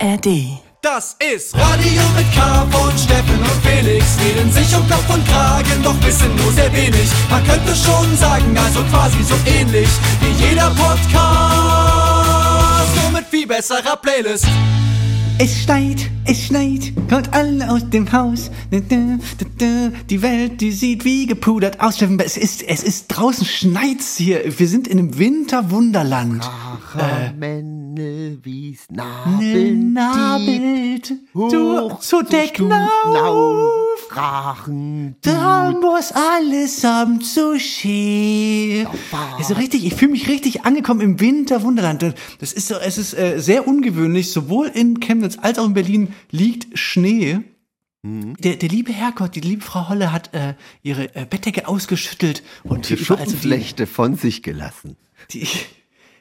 ARD. Das ist Radio mit K von Steffen und Felix. Reden sich um Kopf und Kragen, doch wissen nur sehr wenig. Man könnte schon sagen, also quasi so ähnlich wie jeder Podcast. Nur mit viel besserer Playlist. Es schneit, es schneit, kommt alle aus dem Haus. Die Welt, die sieht wie gepudert aus. Steffen, Es ist, es ist draußen schneit's hier. Wir sind in einem Winterwunderland. Männel wie's Nabelt, nabelt, du zu decken auf. Rachen, Da muss alles am zu schön. Also richtig, ich fühle mich richtig angekommen im Winterwunderland. Und Das ist so, es ist äh, sehr ungewöhnlich. Sowohl in Chemnitz als auch in Berlin liegt Schnee. Der, der liebe Herrgott, die liebe Frau Holle hat äh, ihre äh, Bettdecke ausgeschüttelt und so die, Schuppenflechte von sich gelassen. die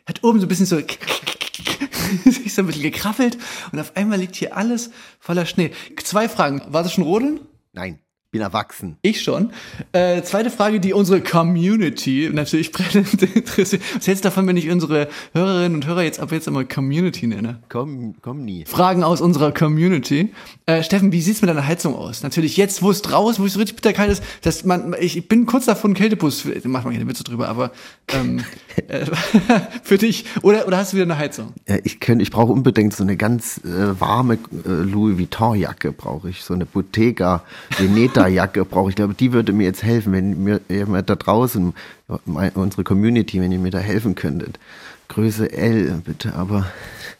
hat oben so ein bisschen so sich so ein bisschen gekraffelt und auf einmal liegt hier alles voller Schnee. Zwei Fragen. War das schon Rodeln? Nein, bin erwachsen. Ich schon. Äh, zweite Frage, die unsere Community natürlich brennend interessiert. Was hältst du davon, wenn ich unsere Hörerinnen und Hörer jetzt ab jetzt immer Community nenne? Komm, komm nie. Fragen aus unserer Community. Äh, Steffen, wie sieht's mit deiner Heizung aus? Natürlich jetzt, wo es draußen, wo es so richtig bitterkalt ist, dass man, ich bin kurz davon, Kältebus, mach mal keine Witze drüber, aber ähm, äh, für dich. Oder, oder hast du wieder eine Heizung? Äh, Ich, könnt- ich brauche unbedingt so eine ganz äh, warme äh, Louis Vuitton-Jacke, brauche ich. So eine Bottega Veneta-Jacke brauche ich. Glaube, die würde mir jetzt helfen, wenn mir jemand da draußen, unsere Community, wenn ihr mir da helfen könntet. Größe L, bitte, aber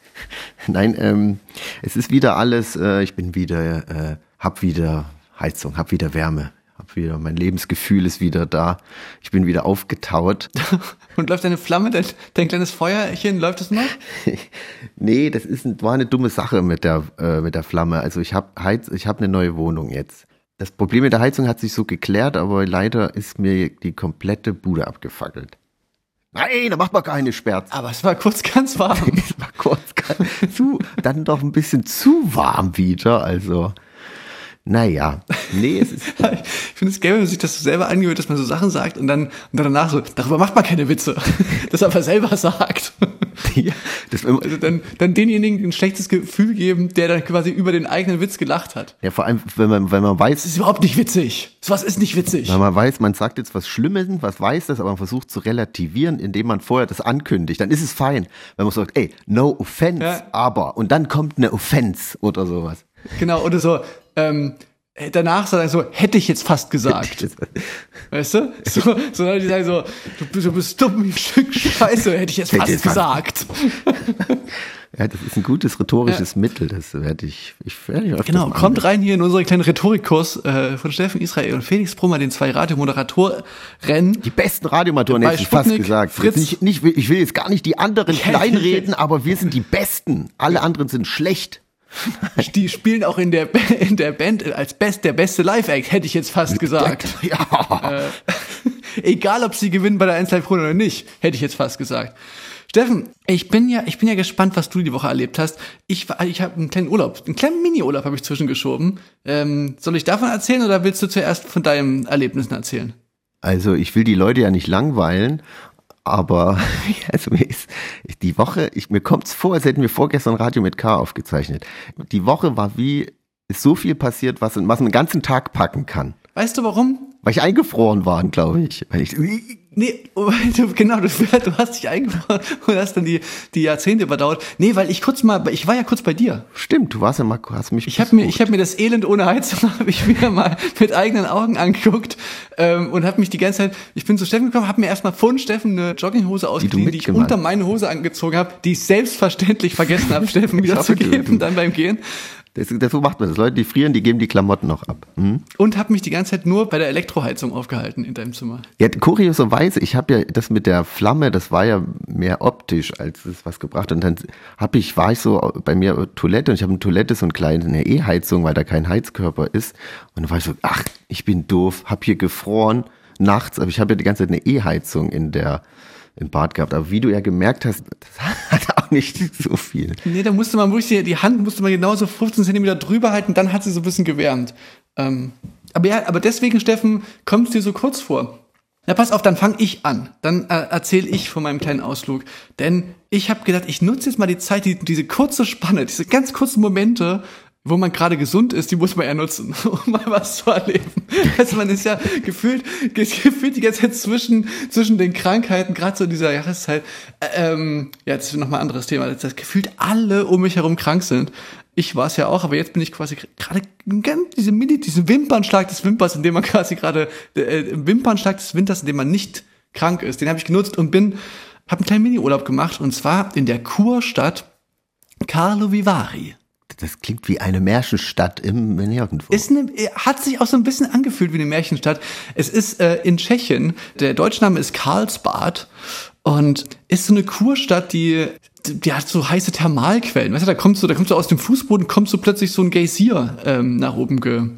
nein, ähm, es ist wieder alles, äh, ich bin wieder, äh, hab wieder Heizung, hab wieder Wärme. Hab wieder, mein Lebensgefühl ist wieder da. Ich bin wieder aufgetaut. Und läuft deine Flamme, dein, dein kleines Feuerchen, läuft es noch? nee, das ist ein, war eine dumme Sache mit der, äh, mit der Flamme. Also ich habe Heiz, ich habe eine neue Wohnung jetzt. Das Problem mit der Heizung hat sich so geklärt, aber leider ist mir die komplette Bude abgefackelt. Nein, da macht man keine Sperz. Aber es war kurz ganz warm. Es war kurz ganz zu, dann doch ein bisschen zu warm wieder. Also, naja, nee, es ist Ich finde es geil, wenn man sich das so selber angewöhnt, dass man so Sachen sagt und dann, und dann danach so, darüber macht man keine Witze. Das aber selber sagt. ja, das, Also dann, dann denjenigen ein schlechtes Gefühl geben, der dann quasi über den eigenen Witz gelacht hat. ja, vor allem, wenn man, wenn man Das weiß, ist überhaupt nicht witzig. So was ist nicht witzig. wenn man weiß, man sagt jetzt was Schlimmes, was weiß das, aber man versucht zu relativieren, indem man vorher das ankündigt, dann ist es fein. Wenn man sagt, ey, no offense, Ja. aber, und dann kommt eine Offense oder sowas. Genau, oder so, ähm, danach sagt er so, hätte ich jetzt fast gesagt. Weißt du? So, so dann die sagen so, du, bist- du bist dumm wie ein Stück Scheiße, hätte ich jetzt Hätte fast jetzt gesagt. Ja, das ist ein gutes rhetorisches Mittel, das werde ich, ich werde ich Genau, kommt rein hier in unseren kleinen Rhetorikkurs äh, von Steffen Israel und Felix Brummer, den zwei Radiomoderatoren. Die besten Radiomotoren Bei hätte ich fast gesagt. Fritz. Nicht, nicht, ich will jetzt gar nicht die anderen Ja, kleinreden, aber wir sind die Besten. Alle anderen sind schlecht. Die spielen auch in der, in der Band als best, der beste Live-Act, hätte ich jetzt fast gesagt. Ja. Egal, ob sie gewinnen bei der 1 Live oder nicht, hätte ich jetzt fast gesagt. Steffen, ich bin ja, ich bin ja gespannt, was du die Woche erlebt hast. Ich, ich habe einen kleinen Urlaub, einen kleinen Mini-Urlaub habe ich zwischengeschoben. Ähm, soll ich davon erzählen oder willst du zuerst von deinen Erlebnissen erzählen? Also ich will die Leute ja nicht langweilen, aber also die Woche, ich, mir kommt's vor, als hätten wir vorgestern Radio mit K aufgezeichnet. Die Woche war wie ist so viel passiert, was, was man den ganzen Tag packen kann. Weißt du warum? Weil ich eingefroren war, glaube ich. Weil ich Nee, weil du, genau, du, du hast dich eingefroren und hast dann die, die Jahrzehnte überdauert. Nee, weil ich kurz mal, ich war ja kurz bei dir. Stimmt, du warst ja mal, hast mich. Ich habe mir, ich habe mir das Elend ohne Heizung habe ich mir mal mit eigenen Augen angeguckt ähm, und habe mich die ganze Zeit. Ich bin zu Steffen gekommen, habe mir erstmal von Steffen eine Jogginghose ausgeliehen, die ich mitgemacht unter meine Hose angezogen habe, die ich selbstverständlich vergessen habe, Steffen wieder zu hoffe, du- geben, dann beim Gehen. Das, das, so macht man das. Leute, die frieren, die geben die Klamotten noch ab. Hm? Und habe mich die ganze Zeit nur bei der Elektroheizung aufgehalten in deinem Zimmer. Ja, kurioserweise, ich habe ja das mit der Flamme, das war ja mehr optisch, als es was gebracht. Und dann hab ich, war ich so bei mir Toilette und ich habe eine Toilette, so eine kleine eine E-Heizung, weil da kein Heizkörper ist. Und dann war ich so, ach, ich bin doof, hab hier gefroren nachts, aber ich habe ja die ganze Zeit eine E-Heizung in der im Bad gehabt. Aber wie du ja gemerkt hast, das hat nicht so viel. Nee, da musste man wirklich, die- die Hand musste man genauso 15 Zentimeter drüber halten, dann hat sie so ein bisschen gewärmt. Ähm, aber ja, aber deswegen, Steffen, kommt es dir so kurz vor. Na, pass auf, dann fange ich an. Dann äh, erzähle ich von meinem kleinen Ausflug. Denn ich habe gedacht, ich nutze jetzt mal die Zeit, die, diese kurze Spanne, diese ganz kurzen Momente, wo man gerade gesund ist, die muss man ja nutzen, um mal was zu erleben. Also man ist ja gefühlt, gefühlt die ganze Zeit zwischen, zwischen den Krankheiten, gerade so in dieser Jahreszeit. Ähm, ja, jetzt nochmal ein anderes Thema. Das gefühlt alle um mich herum krank sind. Ich war es ja auch, aber jetzt bin ich quasi gerade diese Mini, diesen Wimpernschlag des Wimpers, in dem man quasi gerade äh, Wimpernschlag des Winters, in dem man nicht krank ist, den habe ich genutzt und bin, habe einen kleinen Mini-Urlaub gemacht und zwar in der Kurstadt Carlo Vivari. Das klingt wie eine Märchenstadt im Nirgendwo. Ist eine, hat sich auch so ein bisschen angefühlt wie eine Märchenstadt. Es ist äh, in Tschechien. Der Deutschname ist Karlsbad und ist so eine Kurstadt, die die hat so heiße Thermalquellen. Weißt du, da kommst du, da kommst du aus dem Fußboden, kommst du plötzlich so ein Geysir ähm, nach oben ge,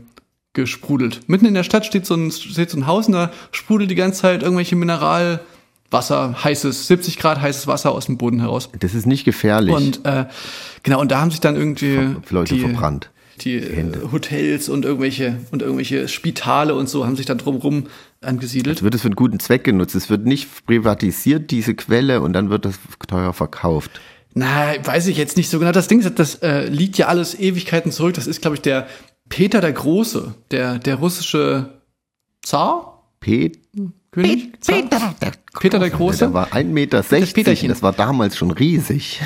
gesprudelt. Mitten in der Stadt steht so ein, steht so ein Haus und da sprudelt die ganze Zeit irgendwelche Mineralwasser, heißes, 70 Grad heißes Wasser aus dem Boden heraus. Das ist nicht gefährlich. Und äh, genau, und da haben sich dann irgendwie Leute die, verbrannt. die äh, Hotels und irgendwelche und irgendwelche Spitale und so haben sich dann drumherum angesiedelt. Es wird es für einen guten Zweck genutzt. Es wird nicht privatisiert, diese Quelle, und dann wird das teuer verkauft. Na, weiß ich jetzt nicht so genau. Das Ding ist, das äh, liegt ja alles Ewigkeiten zurück. Das ist, glaube ich, der Peter der Große, der, der russische Zar? Pet König? Zar? Peter der, Peter der Große? Der war 1,60 Meter. Peterchen. Das war damals schon riesig.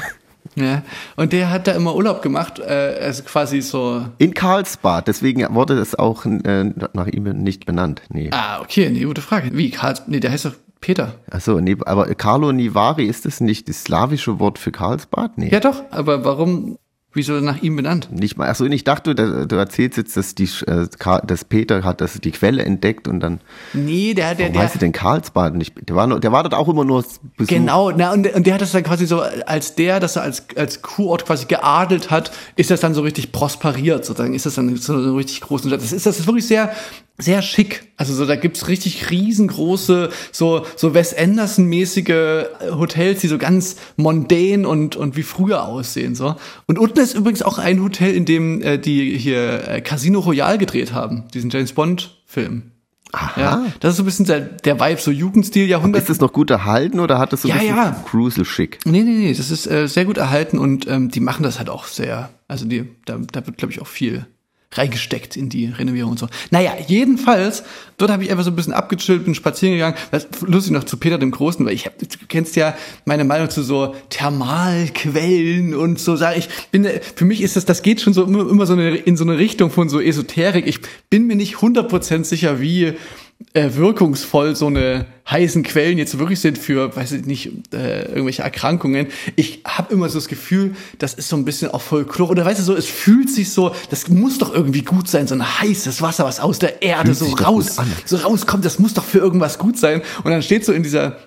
Ja. Und der hat da immer Urlaub gemacht, äh, also quasi so. In Karlsbad, deswegen wurde es auch äh, nach ihm nicht benannt. Nee. Ah, okay, nee, gute Frage. Wie? Karl, nee, der heißt doch Peter. Achso, nee, aber Carlo Nivari, ist das nicht das slawische Wort für Karlsbad? Nee. Ja, doch, aber warum? Wieso nach ihm benannt? Nicht mal, achso, ich dachte, du, du erzählst jetzt, dass, die, äh, dass Peter hat das, die Quelle entdeckt und dann, Nee, der, der, warum der. heißt sie denn Karlsbad nicht? Der war, der war dort auch immer nur Besuch. Genau, na, und, und der hat das dann quasi so, als der, das er als, als Kurort quasi geadelt hat, ist das dann so richtig prosperiert, sozusagen, ist das dann so eine richtig große Stadt. Das ist, das ist wirklich sehr, sehr schick. Also so, da gibt's richtig riesengroße, so, so Wes Anderson-mäßige Hotels, die so ganz mondän und, und wie früher aussehen, so. Und unten ist übrigens auch ein Hotel, in dem äh, die hier äh, Casino Royale gedreht haben, diesen James Bond-Film. Aha. Ja, das ist so ein bisschen der, der Vibe, so Jugendstil, Jahrhundert. Ist das noch gut erhalten oder hat das so ein Ja, bisschen ja. Cruisel-schick? Nee, nee, nee, das ist äh, sehr gut erhalten und ähm, die machen das halt auch sehr, also die, da, da wird, glaube ich, auch viel reingesteckt in die Renovierung und so. Naja, jedenfalls, dort habe ich einfach so ein bisschen abgechillt, bin spazieren gegangen. Das lustig noch zu Peter dem Großen, weil ich hab, du kennst ja meine Meinung zu so Thermalquellen und so, sag ich, bin, für mich ist das, das geht schon so immer, immer so eine, in so eine Richtung von so Esoterik. Ich bin mir nicht 100% sicher, wie äh, wirkungsvoll so eine heißen Quellen jetzt wirklich sind für, weiß ich nicht, äh, irgendwelche Erkrankungen. Ich habe immer so das Gefühl, das ist so ein bisschen auch Folklore. Oder weißt du so, es fühlt sich so, das muss doch irgendwie gut sein, so ein heißes Wasser, was aus der Erde Fühlt so raus, so rauskommt, das muss doch für irgendwas gut sein. Und dann steht so in dieser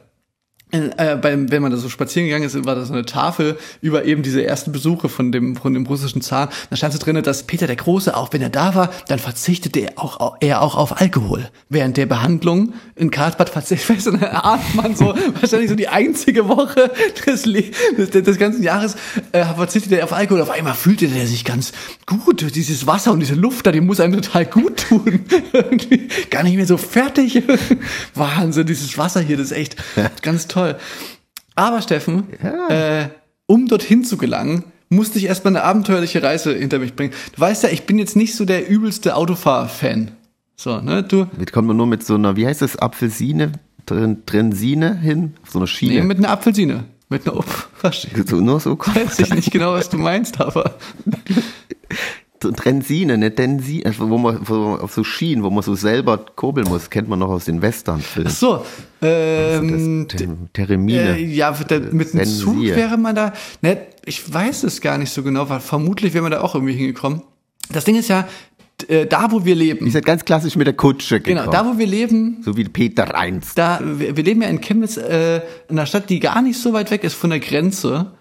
äh, beim, wenn man da so spazieren gegangen ist, war da so eine Tafel über eben diese ersten Besuche von dem, von dem russischen Zar. Da stand so drin, dass Peter der Große, auch wenn er da war, dann verzichtete er auch, er auch auf Alkohol. Während der Behandlung in Karlsbad verzichtet, weißt du, dann ahnt man so, wahrscheinlich so die einzige Woche des, des, des ganzen Jahres, äh, verzichtet er auf Alkohol. Auf einmal fühlte er sich ganz gut. Dieses Wasser und diese Luft da, die muss einem total gut tun. Irgendwie Gar nicht mehr so fertig. Wahnsinn, dieses Wasser hier, das ist echt ganz toll. Aber Steffen, äh, um dorthin zu gelangen, musste ich erstmal eine abenteuerliche Reise hinter mich bringen. Du weißt ja, ich bin jetzt nicht so der übelste Autofahr-Fan. So, ne, du, Jetzt kommt man nur mit so einer, wie heißt das, Apfelsine, Tren- Trensine hin, auf so einer nee, Schiene. mit einer Apfelsine. Mit einer, verstehe. so, nur so Weiß ich nicht genau, was du meinst, aber. so Trensine, ne Tensine, also wo man auf so Schienen, wo man so selber kurbeln muss, kennt man noch aus den Western-Filmen. Ach so, ähm, das Ter- Teremine. Äh, ja, mit dem Zug wäre man da. Ne, ich weiß es gar nicht so genau, weil vermutlich wäre man da auch irgendwie hingekommen. Das Ding ist ja, äh, da wo wir leben, Ist halt ganz klassisch mit der Kutsche gekommen. genau, da wo wir leben, so wie Peter Reins. da wir, wir leben ja in Chemnitz, äh, in einer Stadt, die gar nicht so weit weg ist von der Grenze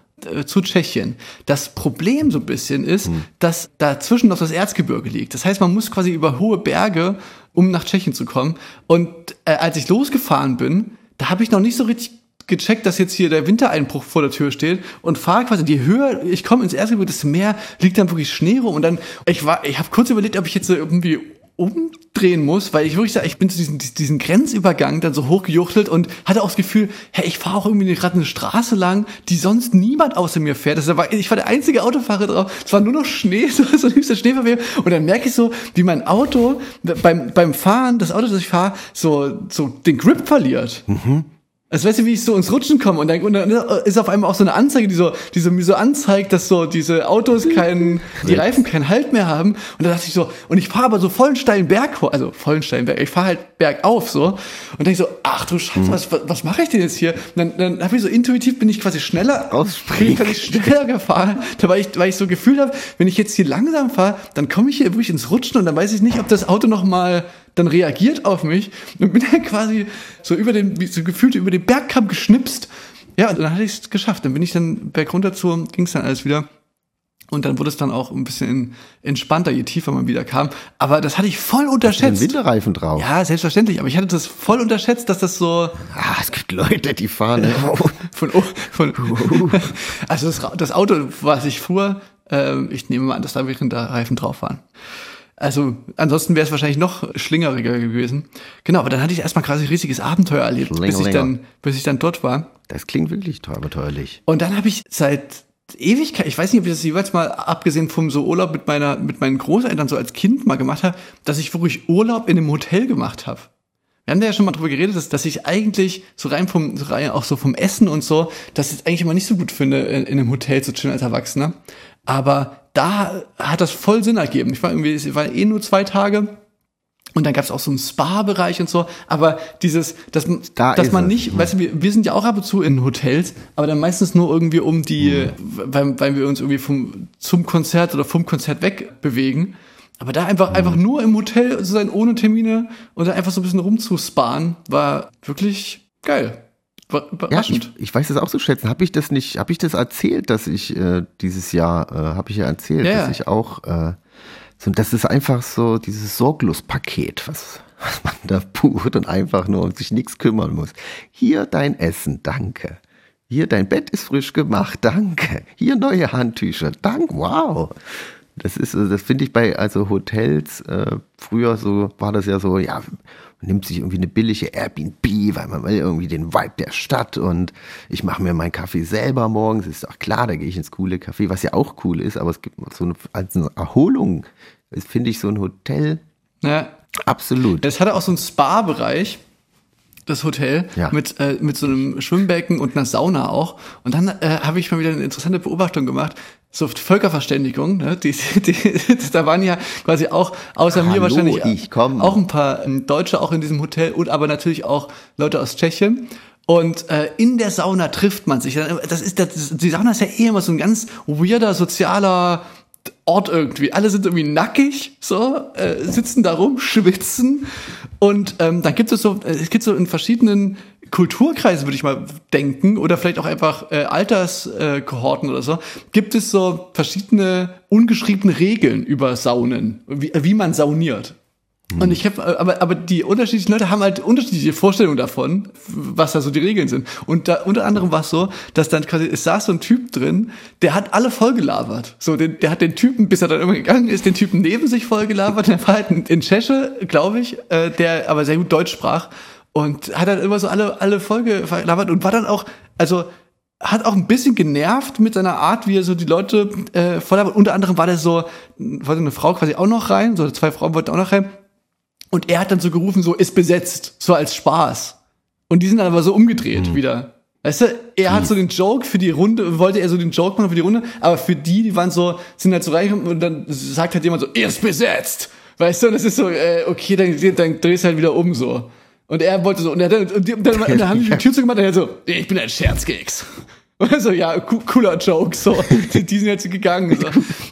zu Tschechien. Das Problem so ein bisschen ist, dass dazwischen noch das Erzgebirge liegt. Das heißt, man muss quasi über hohe Berge, um nach Tschechien zu kommen. Und äh, als ich losgefahren bin, da habe ich noch nicht so richtig gecheckt, dass jetzt hier der Wintereinbruch vor der Tür steht und fahre quasi die höher ich komme ins Erzgebirge, desto mehr liegt dann wirklich Schnee rum und dann ich war ich habe kurz überlegt, ob ich jetzt irgendwie umdrehen muss, weil ich wirklich sage, ich bin zu diesem diesen Grenzübergang dann so hochgejuchtelt und hatte auch das Gefühl, hey, ich fahre auch irgendwie gerade eine Straße lang, die sonst niemand außer mir fährt. Das war, ich war der einzige Autofahrer drauf. Es war nur noch Schnee, so, so liebster Schneeverwehr. Und dann merke ich so, wie mein Auto beim, beim Fahren, das Auto, das ich fahre, so, so den Grip verliert. Mhm. Also weißt du, wie ich so ins Rutschen komme und dann, und dann ist auf einmal auch so eine Anzeige, die so, die so mir so anzeigt, dass so diese Autos keinen, die Reifen keinen Halt mehr haben. Und da dachte ich so, und ich fahre aber so vollen steilen Berg hoch, also vollen steilen Berg, ich fahre halt bergauf so und denke so, ach du Scheiße, mhm. was, was mache ich denn jetzt hier? Und dann, dann habe ich so intuitiv bin ich quasi schneller, bin ich schneller gefahren, da weil ich, weil ich so gefühlt habe, wenn ich jetzt hier langsam fahre, dann komme ich hier wirklich ins Rutschen und dann weiß ich nicht, ob das Auto noch mal dann reagiert auf mich und bin dann quasi so über den, so gefühlt über den Bergkamm geschnipst. Ja, und dann hatte ich es geschafft. Dann bin ich dann bergunter zu, ging es dann alles wieder. Und dann wurde es dann auch ein bisschen entspannter, je tiefer man wieder kam. Aber das hatte ich voll unterschätzt. Winterreifen drauf. Ja, selbstverständlich. Aber ich hatte das voll unterschätzt, dass das so. Ah, es gibt Leute, die fahren. von, von, also das, das Auto, was ich fuhr, äh, ich nehme mal an, dass da Winterreifen drauf waren. Also ansonsten wäre es wahrscheinlich noch schlingeriger gewesen. Genau, aber dann hatte ich erstmal quasi ein riesiges Abenteuer erlebt, bis ich, dann, bis ich dann dort war. Das klingt wirklich abenteuerlich. Und dann habe ich seit Ewigkeit, ich weiß nicht, ob ich das jeweils mal, abgesehen vom so Urlaub mit meiner, mit meinen Großeltern so als Kind mal gemacht habe, dass ich wirklich Urlaub in einem Hotel gemacht habe. Wir haben da ja schon mal drüber geredet, dass, dass ich eigentlich so rein vom, so rein auch so vom Essen und so, dass ich eigentlich immer nicht so gut finde, in, in einem Hotel zu chillen als Erwachsener. Aber da hat das voll Sinn ergeben. Ich war irgendwie, ich war eh nur zwei Tage. Und dann gab es auch so einen Spa-Bereich und so. Aber dieses, dass, da dass man nicht, es. weißt du, wir, wir sind ja auch ab und zu in Hotels, aber dann meistens nur irgendwie um die, mhm. weil, weil wir uns irgendwie vom, zum Konzert oder vom Konzert wegbewegen. Aber da einfach, mhm. einfach nur im Hotel zu sein, ohne Termine und dann einfach so ein bisschen rumzusparen, war wirklich geil. Ja, ich, ich, weiß das auch zu schätzen. Habe ich das nicht, habe ich das erzählt, dass ich äh, dieses Jahr, äh, habe ich ja erzählt, ja, dass ich auch, äh, so, das ist einfach so dieses Sorglospaket, was, was man da bucht und einfach nur um sich nichts kümmern muss. Hier dein Essen, danke. Hier dein Bett ist frisch gemacht, danke. Hier neue Handtücher, danke, wow. Das ist, das finde ich bei also Hotels äh, früher so war das ja so, ja man nimmt sich irgendwie eine billige Airbnb, weil man will irgendwie den Vibe der Stadt und ich mache mir meinen Kaffee selber morgens. Ist doch klar, da gehe ich ins coole Café, was ja auch cool ist, aber es gibt so eine, als eine Erholung, finde ich so ein Hotel. Ja. Absolut. Es hatte auch so einen Spa-Bereich das Hotel ja. mit äh, mit so einem Schwimmbecken und einer Sauna auch und dann äh, habe ich mal wieder eine interessante Beobachtung gemacht so Völkerverständigung, ne? die, die, die, da waren ja quasi auch außer Hallo, mir wahrscheinlich auch ein paar ähm, Deutsche auch in diesem Hotel und aber natürlich auch Leute aus Tschechien. Und äh, in der Sauna trifft man sich. Das ist das, die Sauna ist ja eh immer so ein ganz weirder sozialer Ort irgendwie. Alle sind irgendwie nackig, so äh, sitzen da rum, schwitzen und ähm, dann gibt es so, äh, es gibt so in verschiedenen Kulturkreisen, würde ich mal denken, oder vielleicht auch einfach äh, Alterskohorten äh, oder so, gibt es so verschiedene ungeschriebene Regeln über Saunen, wie, wie man sauniert. Mhm. Und ich habe, äh, aber, aber die unterschiedlichen Leute haben halt unterschiedliche Vorstellungen davon, was da so die Regeln sind. Und da unter anderem war es so, dass dann quasi, es saß so ein Typ drin, der hat alle vollgelabert. So, den, der hat den Typen, bis er dann immer gegangen ist, den Typen neben sich vollgelabert. Der war halt in Tscheche, glaube ich, äh, der aber sehr gut Deutsch sprach und hat dann immer so alle, alle Folge verlabert und war dann auch, also hat auch ein bisschen genervt mit seiner Art, wie er so die Leute äh, voll Unter anderem war der so, wollte eine Frau quasi auch noch rein, so zwei Frauen wollten auch noch rein. Und er hat dann so gerufen, so ist besetzt, so als Spaß. Und die sind dann aber so umgedreht mhm. wieder. Weißt du, er hat hm. so den Joke für die Runde, wollte er so den Joke machen für die Runde, aber für die, die waren so, sind halt so reich und dann sagt halt jemand so, er ist besetzt. Weißt du, und das ist so, äh, okay, dann, dann drehst du halt wieder um so. Und er wollte so, und, er, und, die, und dann, und dann haben die die Tür zugemacht und er so, ich bin ein Scherzkeks. Und er so, ja, cooler Joke, so. Die, die sind jetzt gegangen. So.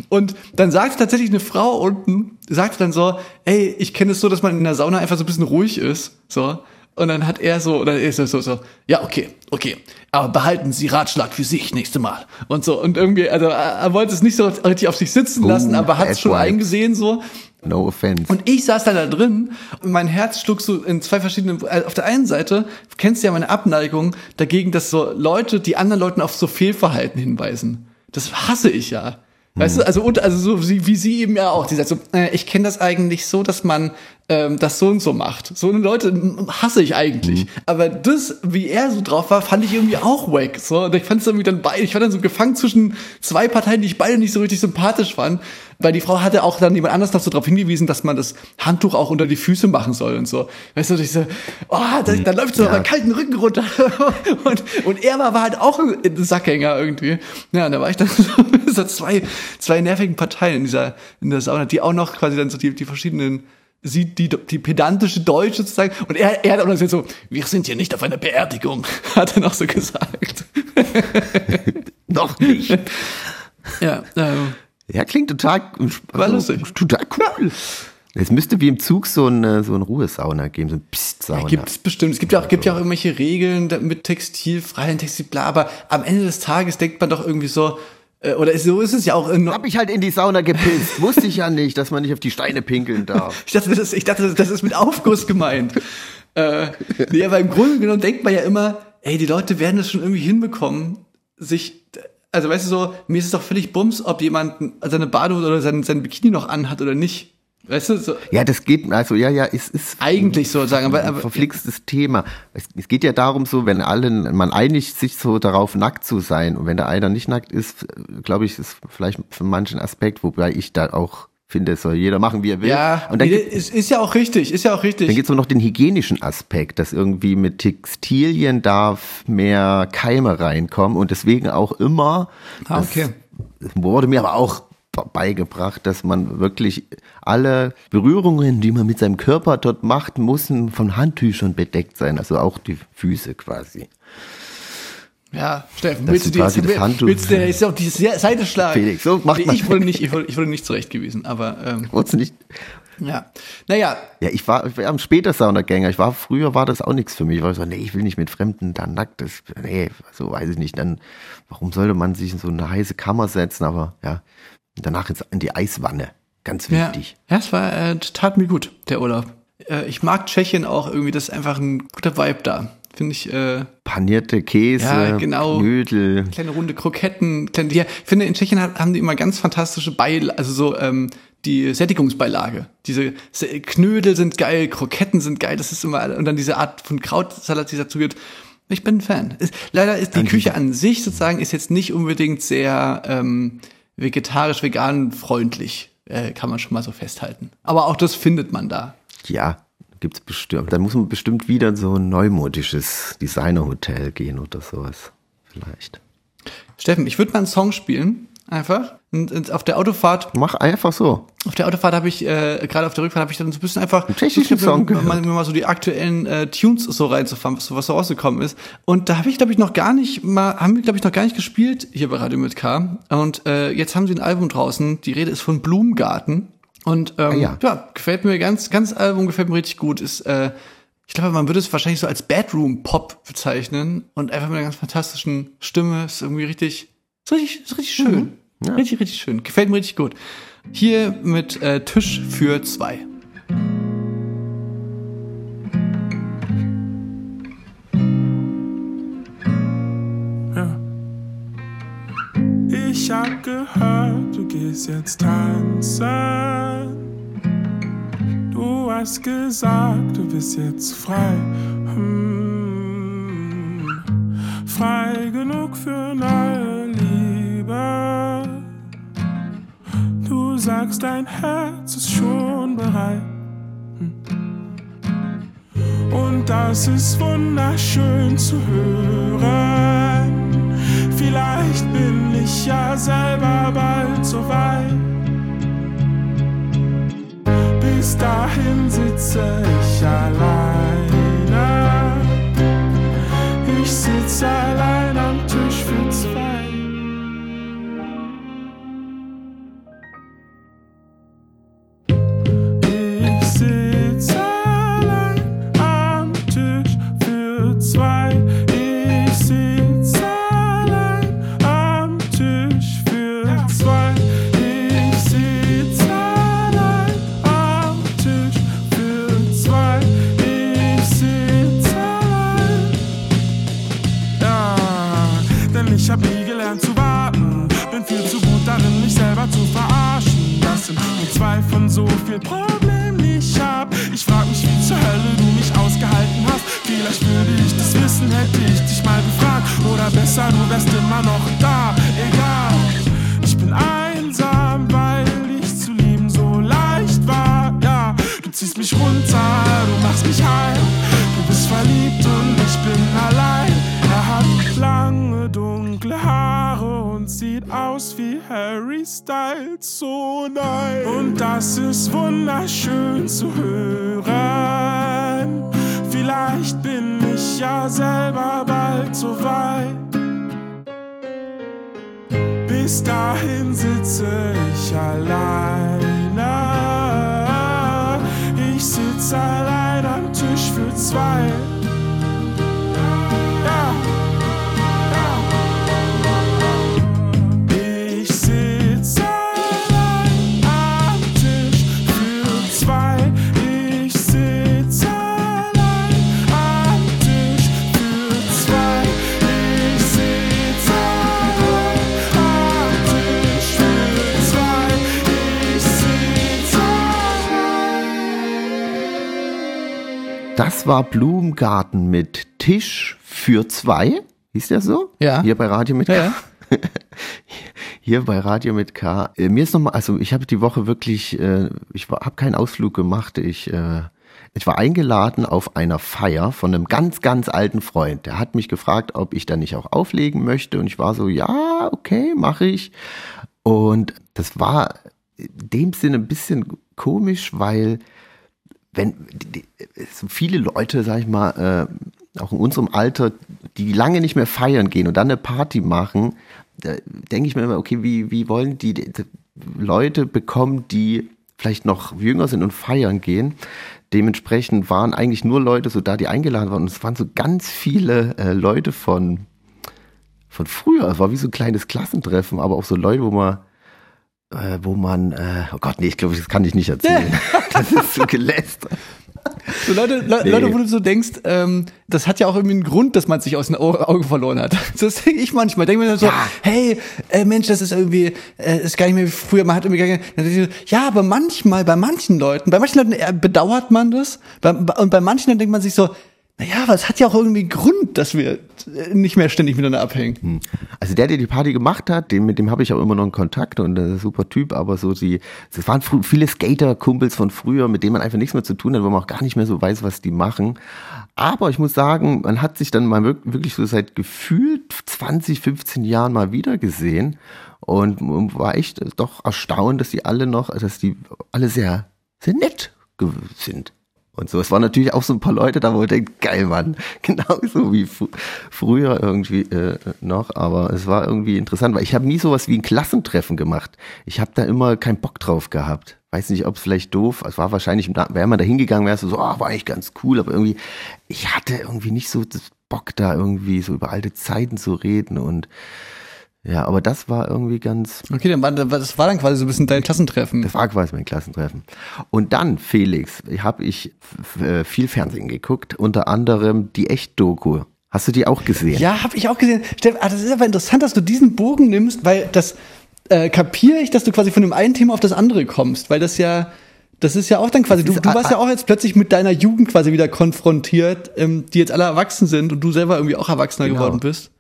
Und dann sagte tatsächlich eine Frau unten, sagte dann so, ey, ich kenne es so, dass man in der Sauna einfach so ein bisschen ruhig ist, so. Und dann hat er so, oder ist er so, so, ja, okay, okay, aber behalten Sie Ratschlag für sich nächste Mal. Und so, und irgendwie, also er wollte es nicht so richtig auf sich sitzen lassen, aber hat es schon eingesehen, so. No offense. Und ich saß dann da drin und mein Herz schlug so in zwei verschiedenen, äh, auf der einen Seite, kennst du ja meine Abneigung dagegen, dass so Leute die anderen Leuten auf so Fehlverhalten hinweisen. Das hasse ich ja. Weißt du, also, und, also so wie, wie sie eben ja auch. Die sagt so, äh, ich kenne das eigentlich so, dass man ähm, das so und so macht. So eine Leute hasse ich eigentlich. Mhm. Aber das, wie er so drauf war, fand ich irgendwie auch wack. So, und ich fand es irgendwie dann beide, ich war dann so gefangen zwischen zwei Parteien, die ich beide nicht so richtig sympathisch fand. Weil die Frau hatte auch dann jemand anders noch so darauf hingewiesen, dass man das Handtuch auch unter die Füße machen soll und so. Weißt du, ich so, oh, da, da läuft so ja. meinen kalten Rücken runter. und, und er war, war halt auch ein Sackhänger irgendwie. Ja, und da war ich dann so, so zwei, zwei nervigen Parteien in dieser, in der Sauna, die auch noch quasi dann so die, die verschiedenen sieht die, die pedantische Deutsche sozusagen. Und er, er hat auch noch gesagt so, wir sind hier nicht auf einer Beerdigung, hat er noch so gesagt. noch nicht. Ja, ähm, ja, klingt total, war lustig. total cool. Es müsste wie im Zug so eine, so eine Ruhesauna geben, so ein Psst-Sauna. Ja, gibt es bestimmt. Es gibt ja auch, gibt ja auch irgendwelche Regeln mit Textil, freien Textil, bla, aber am Ende des Tages denkt man doch irgendwie so, äh, oder so ist es ja auch. In Hab ich halt in die Sauna gepisst. Wusste ich ja nicht, dass man nicht auf die Steine pinkeln darf. ich dachte, das ist, ich dachte, das ist mit Aufguss gemeint. äh, nee, aber im Grunde genommen denkt man ja immer, ey, die Leute werden es schon irgendwie hinbekommen, sich also weißt du so, mir ist es doch völlig bums, ob jemand seine Badehose oder sein, sein Bikini noch anhat oder nicht. Weißt du, so. Ja, das geht, also ja, ja, es ist eigentlich sozusagen, aber, aber verflixtes Thema. Es, es, geht ja darum, so, wenn alle, man einigt sich so darauf, nackt zu sein und wenn der einer nicht nackt ist, glaube ich, ist vielleicht für manchen Aspekt, wobei ich da auch finde, es soll jeder machen, wie er will. Ja, und dann nee, ist, ist ja auch richtig, ist ja auch richtig. Dann gibt es noch den hygienischen Aspekt, dass irgendwie mit Textilien darf mehr Keime reinkommen und deswegen auch immer, ah, okay. das wurde mir aber auch beigebracht, dass man wirklich alle Berührungen, die man mit seinem Körper dort macht, müssen von Handtüchern bedeckt sein, also auch die Füße quasi. Ja, Steffen, willst du, dir jetzt, willst du jetzt auf die Seite schlagen? Felix, so macht man. Ich wurde nicht, ich wurde, ich wurde nicht zurechtgewiesen, aber ähm, Wurdest nicht? Ja, naja. Ja, ich war, ich war am später Saunagänger. Ich war früher war das auch nichts für mich. Ich war so, nee, ich will nicht mit Fremden da nackt. Das, nee, so weiß ich nicht. Dann, warum sollte man sich in so eine heiße Kammer setzen? Aber ja, danach ins, in die Eiswanne. Ganz wichtig. Ja, ja es war, äh, tat mir gut, der Urlaub. Äh, ich mag Tschechien auch irgendwie, das ist einfach ein guter Vibe da. Finde ich. Äh, Panierte Käse, ja, genau, Knödel. Kleine runde Kroketten. Kleine, die, ich finde, in Tschechien haben die immer ganz fantastische Beil, also so ähm, die Sättigungsbeilage. Diese Knödel sind geil, Kroketten sind geil, das ist immer, und dann diese Art von Krautsalat, die dazu gibt. Ich bin ein Fan. Ist, leider ist die Danke. Küche an sich sozusagen ist jetzt nicht unbedingt sehr ähm, vegetarisch, vegan freundlich, äh, kann man schon mal so festhalten. Aber auch das findet man da. Ja, gibt's bestimmt. Dann muss man bestimmt wieder so ein neumodisches Designerhotel gehen oder sowas. Vielleicht. Steffen, ich würde mal einen Song spielen. Einfach. Und, und auf der Autofahrt. Mach einfach so. Auf der Autofahrt habe ich, äh, gerade auf der Rückfahrt habe ich dann so ein bisschen einfach. Ein tschechischen Song. Mal, mal so die aktuellen äh, Tunes so reinzufahren, was, was so rausgekommen ist. Und da habe ich, glaube ich, noch gar nicht mal, haben wir, glaube ich, noch gar nicht gespielt hier bei Radio mit K. Und äh, jetzt haben sie ein Album draußen. Die Rede ist von Blumengarten. Und ähm, ah, ja. ja. gefällt mir ganz, ganz Album gefällt mir richtig gut. Ist, äh, ich glaube, man würde es wahrscheinlich so als Bedroom-Pop bezeichnen und einfach mit einer ganz fantastischen Stimme. Ist irgendwie richtig, ist richtig, ist richtig schön. Mhm. Ja. Richtig, richtig schön. Gefällt mir richtig gut. Hier mit äh, Tisch für zwei. Ich hab gehört, du gehst jetzt tanzen. Du hast gesagt, du bist jetzt frei. Hm. Frei genug für neue Liebe. Du sagst, dein Herz ist schon bereit. Und das ist wunderschön zu hören. Vielleicht bin ich ja selber bald so weit. Bis dahin sitze ich alleine. Ich sitze allein am Tisch Ist wunderschön zu hören. Das war Blumengarten mit Tisch für zwei. Hieß der so? Ja. Hier bei Radio mit K. Ja, ja. Hier bei Radio mit K. Äh, mir ist nochmal, also ich habe die Woche wirklich, äh, ich habe keinen Ausflug gemacht. Ich, äh, ich war eingeladen auf einer Feier von einem ganz, ganz alten Freund. Der hat mich gefragt, ob ich da nicht auch auflegen möchte. Und ich war so, ja, okay, mache ich. Und das war in dem Sinne ein bisschen komisch, weil wenn die, so viele Leute, sag ich mal, äh, auch in unserem Alter, die lange nicht mehr feiern gehen und dann eine Party machen, da denke ich mir immer, okay, wie, wie wollen die, die Leute bekommen, die vielleicht noch jünger sind und feiern gehen? Dementsprechend waren eigentlich nur Leute so da, die eingeladen waren. Und es waren so ganz viele äh, Leute von, von früher. Es war wie so ein kleines Klassentreffen, aber auch so Leute, wo man äh, wo man, äh, oh Gott, nee, ich glaube, das kann ich nicht erzählen. das ist so gelästert. So Leute, Le Nee. Leute, wo du so denkst, ähm, das hat ja auch irgendwie einen Grund, dass man sich aus den Au- Augen verloren hat. Das denke ich manchmal. Denke mir so, Ja. hey, äh, Mensch, das ist irgendwie, äh, ist gar nicht mehr wie früher. Man hat irgendwie gar nicht, dann ja, aber manchmal, bei manchen Leuten, bei manchen Leuten äh, bedauert man das, bei, bei- und bei manchen dann denkt man sich so, naja, aber es hat ja auch irgendwie einen Grund, dass wir äh, nicht mehr ständig miteinander abhängen. Also der, der die Party gemacht hat, dem, mit dem habe ich auch immer noch einen Kontakt und ein super Typ, aber so die, das waren viele Skater-Kumpels von früher, mit denen man einfach nichts mehr zu tun hat, wo man auch gar nicht mehr so weiß, was die machen. Aber ich muss sagen, man hat sich dann mal wirk- wirklich so seit gefühlt 20, 15 Jahren mal wieder gesehen und war echt doch erstaunt, dass die alle noch, dass die alle sehr, sehr nett sind. Und so, es waren natürlich auch so ein paar Leute da, wo ich denke, geil, Mann, genauso wie fr früher irgendwie äh, noch, aber es war irgendwie interessant, weil ich habe nie sowas wie ein Klassentreffen gemacht. Ich habe da immer keinen Bock drauf gehabt. Weiß nicht, ob es vielleicht doof, es war wahrscheinlich, wäre man da hingegangen, wäre so, ah, war eigentlich ganz cool, aber irgendwie, ich hatte irgendwie nicht so Bock da irgendwie so über alte Zeiten zu reden und ja, aber das war irgendwie ganz, Okay, dann war, das war dann quasi so ein bisschen dein Klassentreffen. das war quasi mein Klassentreffen. Und dann, Felix, habe ich äh, viel Fernsehen geguckt, unter anderem die Echt-Doku. Hast du die auch gesehen? Ja, habe ich auch gesehen. Steff, ah, das ist aber interessant, dass du diesen Bogen nimmst, weil das äh, kapiere ich, dass du quasi von dem einen Thema auf das andere kommst, weil das ja, das ist ja auch dann quasi, du, du warst ja auch jetzt plötzlich mit deiner Jugend quasi wieder konfrontiert, ähm, die jetzt alle erwachsen sind und du selber irgendwie auch Erwachsener Genau. geworden bist.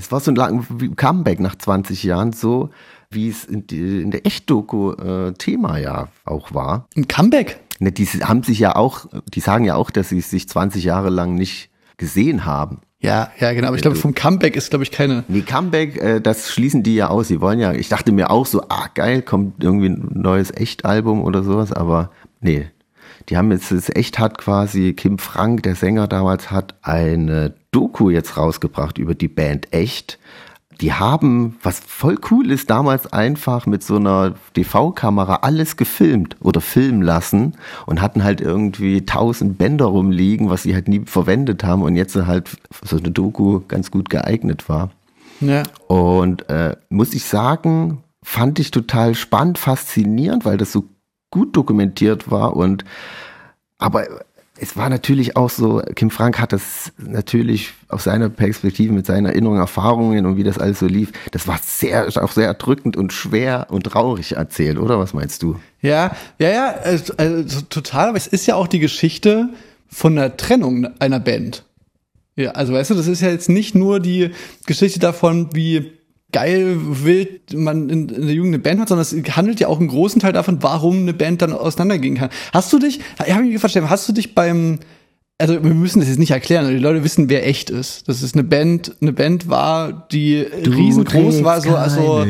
Es war so ein Comeback nach 20 Jahren, so wie es in, die, in der Echt-Doku äh, Thema ja auch war. Ein Comeback. Ne, die haben sich ja auch, die sagen ja auch, dass sie sich 20 Jahre lang nicht gesehen haben. Ja, ja, genau. Aber ich glaube, vom Comeback ist, glaube ich, keine. Nee, Comeback, äh, das schließen die ja aus. Sie wollen ja, ich dachte mir auch so, ah geil, kommt irgendwie ein neues Echt-Album oder sowas, aber nee. Die haben jetzt, das Echt hat quasi, Kim Frank, der Sänger damals, hat eine Doku jetzt rausgebracht über die Band Echt. Die haben, was voll cool ist, damals einfach mit so einer DV-Kamera alles gefilmt oder filmen lassen und hatten halt irgendwie tausend Bänder rumliegen, was sie halt nie verwendet haben und jetzt halt so eine Doku ganz gut geeignet war. Ja. Und äh, muss ich sagen, fand ich total spannend, faszinierend, weil das so gut dokumentiert war und aber es war natürlich auch so, Kim Frank hat das natürlich aus seiner Perspektive mit seinen Erinnerungen, Erfahrungen und wie das alles so lief, das war sehr, auch sehr erdrückend und schwer und traurig erzählt, oder? Was meinst du? Ja, ja, ja, also, total, aber es ist ja auch die Geschichte von der Trennung einer Band. Ja, also weißt du, das ist ja jetzt nicht nur die Geschichte davon, wie geil wild man in, in der Jugend eine Band hat, sondern es handelt ja auch einen großen Teil davon, warum eine Band dann auseinandergehen kann. Hast du dich, ich habe mich gefragt, hast du dich beim also wir müssen das jetzt nicht erklären, die Leute wissen, wer echt ist. Das ist eine Band, eine Band war, die du riesengroß war, so also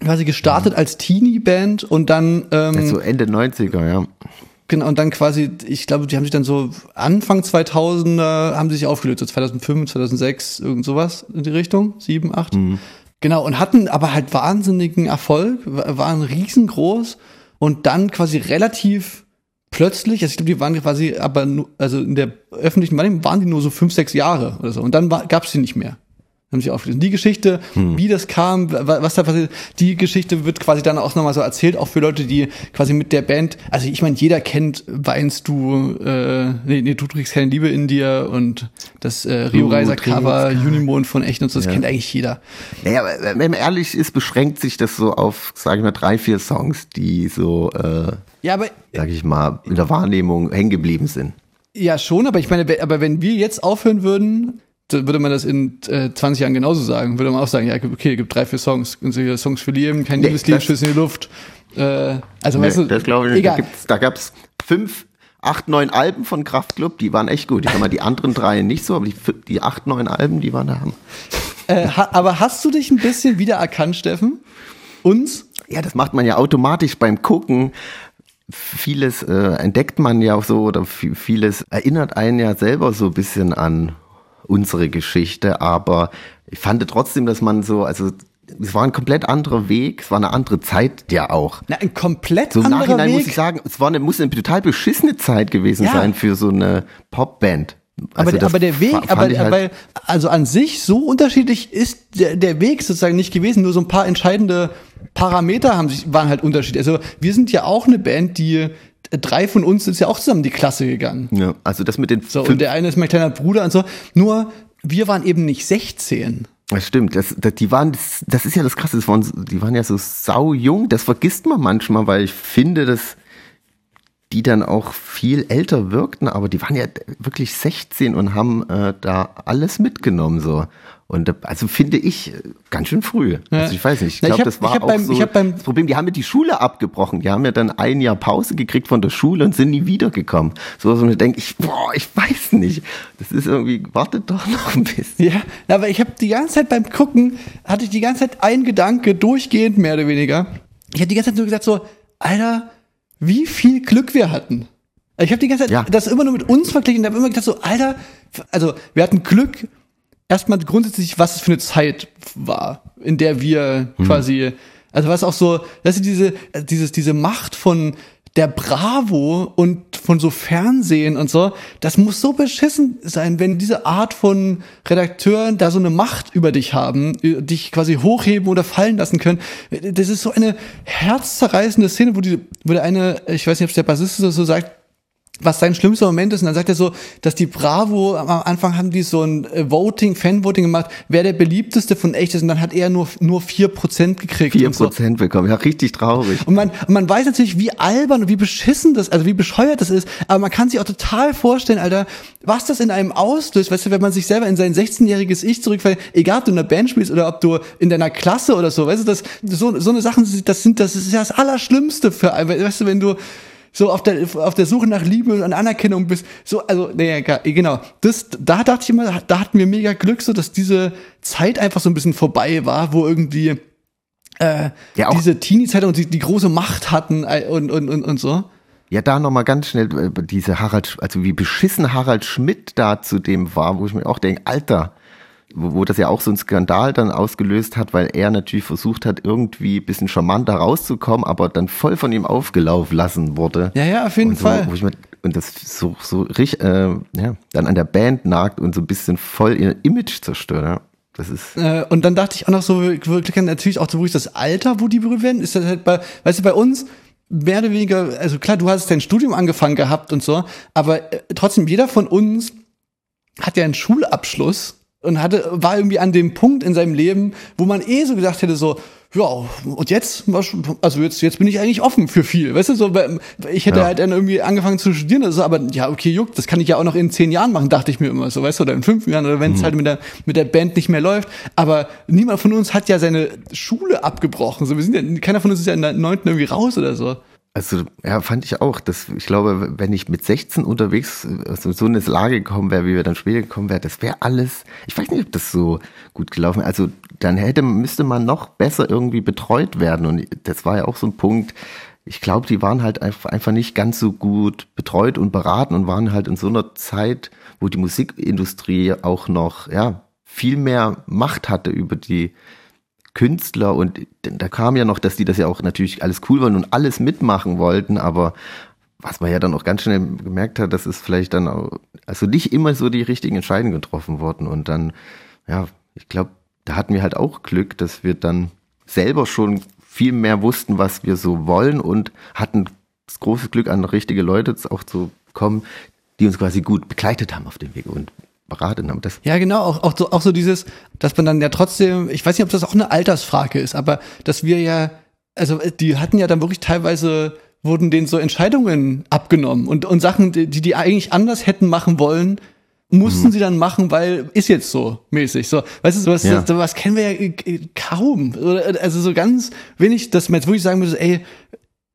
quasi gestartet ja. als Teenie-Band und dann ähm, also Ende 90er, ja. Genau, und dann quasi, ich glaube, die haben sich dann so Anfang 2000er haben sie sich aufgelöst, so 2005, 2006, irgend sowas in die Richtung, 7, 8. Mhm. Genau, und hatten aber halt wahnsinnigen Erfolg, waren riesengroß und dann quasi relativ plötzlich, also ich glaube, die waren quasi, aber nur, also in der öffentlichen Wahrnehmung waren die nur so fünf, sechs Jahre oder so und dann gab es die nicht mehr haben sich aufgelöst. Die Geschichte, hm. wie das kam, was da passiert, die Geschichte wird quasi dann auch nochmal so erzählt, auch für Leute, die quasi mit der Band, also ich meine, jeder kennt Weinst du, äh, nee, nee, du trägst keine Liebe in dir und das äh, Rio Reiser Cover, Unimond von Echt und so, das ja. kennt eigentlich jeder. Naja, aber wenn man ehrlich ist, beschränkt sich das so auf, sage ich mal, drei, vier Songs, die so, äh, ja, aber, sag ich mal, in der Wahrnehmung hängen geblieben sind. Ja, schon, aber ich meine, aber wenn wir jetzt aufhören würden, würde man das in äh, 20 Jahren genauso sagen. Würde man auch sagen, ja, okay, gibt drei, vier Songs. Songs für Lieben, kein nee, Liebeslied, Schuss in die Luft. Äh, also, nee, weißt du, das glaube ich nicht. Egal. Da, gab es fünf, acht, neun Alben von Kraftklub, die waren echt gut. Ich sag mal, die anderen drei nicht so, aber die, die acht, neun Alben, die waren da. Äh, ha, aber hast du dich ein bisschen wiedererkannt, Steffen? Uns? Ja, das macht man ja automatisch beim Gucken vieles äh, entdeckt man ja auch so oder vieles erinnert einen ja selber so ein bisschen an unsere Geschichte, aber ich fand trotzdem, dass man so, also es war ein komplett anderer Weg, es war eine andere Zeit ja auch. Na, ein komplett so anderer Weg. Im Nachhinein muss ich sagen, es war eine, muss eine total beschissene Zeit gewesen ja. sein für so eine Popband. Also aber, aber der Weg, aber, halt aber also an sich so unterschiedlich ist der, der Weg sozusagen nicht gewesen. Nur so ein paar entscheidende Parameter haben sich waren halt unterschiedlich. Also wir sind ja auch eine Band, die drei von uns sind ja auch zusammen die Klasse gegangen. Ja, also das mit den so und der eine ist mein kleiner Bruder und so. Nur wir waren eben nicht 16. Das stimmt, das, das, die waren, das, das ist ja das Krasse, das waren, die waren ja so sau jung, das vergisst man manchmal, weil ich finde, dass die dann auch viel älter wirkten, aber die waren ja wirklich 16 und haben äh, da alles mitgenommen so. Und also finde ich ganz schön früh. Also ich weiß nicht, ich glaube, das war auch beim, so beim, das Problem. Die haben ja die Schule abgebrochen. Die haben ja dann ein Jahr Pause gekriegt von der Schule und sind nie wiedergekommen. So, so denke ich, boah, ich weiß nicht. Das ist irgendwie, wartet doch noch ein bisschen. Ja, aber ich habe die ganze Zeit beim Gucken, hatte ich die ganze Zeit ein Gedanke, durchgehend mehr oder weniger. Ich habe die ganze Zeit nur gesagt so, Alter, wie viel Glück wir hatten. Ich habe die ganze Zeit ja. das immer nur mit uns verglichen und habe immer gedacht so, Alter, also wir hatten Glück, erstmal grundsätzlich, was es für eine Zeit war, in der wir hm. quasi, also was auch so, dass sie diese, dieses, diese Macht von der Bravo und von so Fernsehen und so, das muss so beschissen sein, wenn diese Art von Redakteuren da so eine Macht über dich haben, dich quasi hochheben oder fallen lassen können. Das ist so eine herzzerreißende Szene, wo die, wo der eine, ich weiß nicht, ob es der Bassist so sagt, was sein schlimmster Moment ist. Und dann sagt er so, dass die Bravo am Anfang haben die so ein äh, Voting, Fan-Voting gemacht, wer der beliebteste von echt ist. Und dann hat er nur, nur vier Gekriegt. Vier Prozent so. bekommen, ja, richtig traurig. Und man, man weiß natürlich, wie albern und wie beschissen das, also wie bescheuert das ist. Aber man kann sich auch total vorstellen, Alter, was das in einem auslöst. Weißt du, wenn man sich selber in sein 16-jähriges Ich zurückfällt, egal ob du in einer Band spielst oder ob du in deiner Klasse oder so, weißt du, das, so, so eine Sachen, das sind, das ist ja das Allerschlimmste für, weißt du, wenn du, so auf der, auf der Suche nach Liebe und Anerkennung bist. So, also, nee, genau. Das, da dachte ich immer, da hatten wir mega Glück, so dass diese Zeit einfach so ein bisschen vorbei war, wo irgendwie äh, ja, diese Teenie-Zeit und die, die große Macht hatten äh, und, und, und, und so. Ja, da nochmal ganz schnell, äh, diese Harald, also wie beschissen Harald Schmidt da zu dem war, wo ich mir auch denke, Alter, wo, wo das ja auch so ein Skandal dann ausgelöst hat, weil er natürlich versucht hat, irgendwie ein bisschen charmanter rauszukommen, aber dann voll von ihm aufgelaufen lassen wurde. Ja, ja, auf jeden so, Fall. Mir, und das so, so richtig, äh, ja, dann an der Band nagt und so ein bisschen voll ihr Image zerstört. Ja. Das ist äh, und dann dachte ich auch noch so, natürlich auch so, wo ich das Alter, wo die berührt werden, ist das halt bei, weißt du, bei uns, mehr oder weniger, also klar, du hast dein Studium angefangen gehabt und so, aber äh, trotzdem, jeder von uns hat ja einen Schulabschluss und hatte, war irgendwie an dem Punkt in seinem Leben, wo man eh so gedacht hätte, so, ja, und jetzt, also jetzt, jetzt bin ich eigentlich offen für viel. Weißt du, so, ich hätte ja. halt dann irgendwie angefangen zu studieren, also, aber ja, okay, juckt, das kann ich ja auch noch in zehn Jahren machen, dachte ich mir immer so, weißt du, oder in fünf Jahren, oder wenn es mhm. halt mit der, mit der Band nicht mehr läuft. Aber niemand von uns hat ja seine Schule abgebrochen. So, wir sind ja, keiner von uns ist ja in der neunten irgendwie raus oder so. Also, ja, fand ich auch. Das, ich glaube, wenn ich mit 16 unterwegs also so eine Lage gekommen wäre, wie wir dann später gekommen wären, das wäre alles, ich weiß nicht, ob das so gut gelaufen wäre. Also, dann hätte, müsste man noch besser irgendwie betreut werden. Und das war ja auch so ein Punkt. Ich glaube, die waren halt einfach nicht ganz so gut betreut und beraten und waren halt in so einer Zeit, wo die Musikindustrie auch noch, ja, viel mehr Macht hatte über die Künstler und da kam ja noch, dass die das ja auch natürlich alles cool wollen und alles mitmachen wollten, aber was man ja dann auch ganz schnell gemerkt hat, dass es vielleicht dann auch, also nicht immer so die richtigen Entscheidungen getroffen wurden und dann, ja, ich glaube, da hatten wir halt auch Glück, dass wir dann selber schon viel mehr wussten, was wir so wollen und hatten das große Glück an richtige Leute auch zu kommen, die uns quasi gut begleitet haben auf dem Weg und beraten haben. Das ja, genau, auch, auch, so, auch so dieses, dass man dann ja trotzdem, ich weiß nicht, ob das auch eine Altersfrage ist, aber dass wir ja, also die hatten ja dann wirklich teilweise wurden denen so Entscheidungen abgenommen und, und Sachen, die die eigentlich anders hätten machen wollen, mussten mhm. sie dann machen, weil ist jetzt so mäßig. So, weißt du, sowas, ja. sowas kennen wir ja kaum. Also so ganz wenig, dass man jetzt wirklich sagen müsste, ey,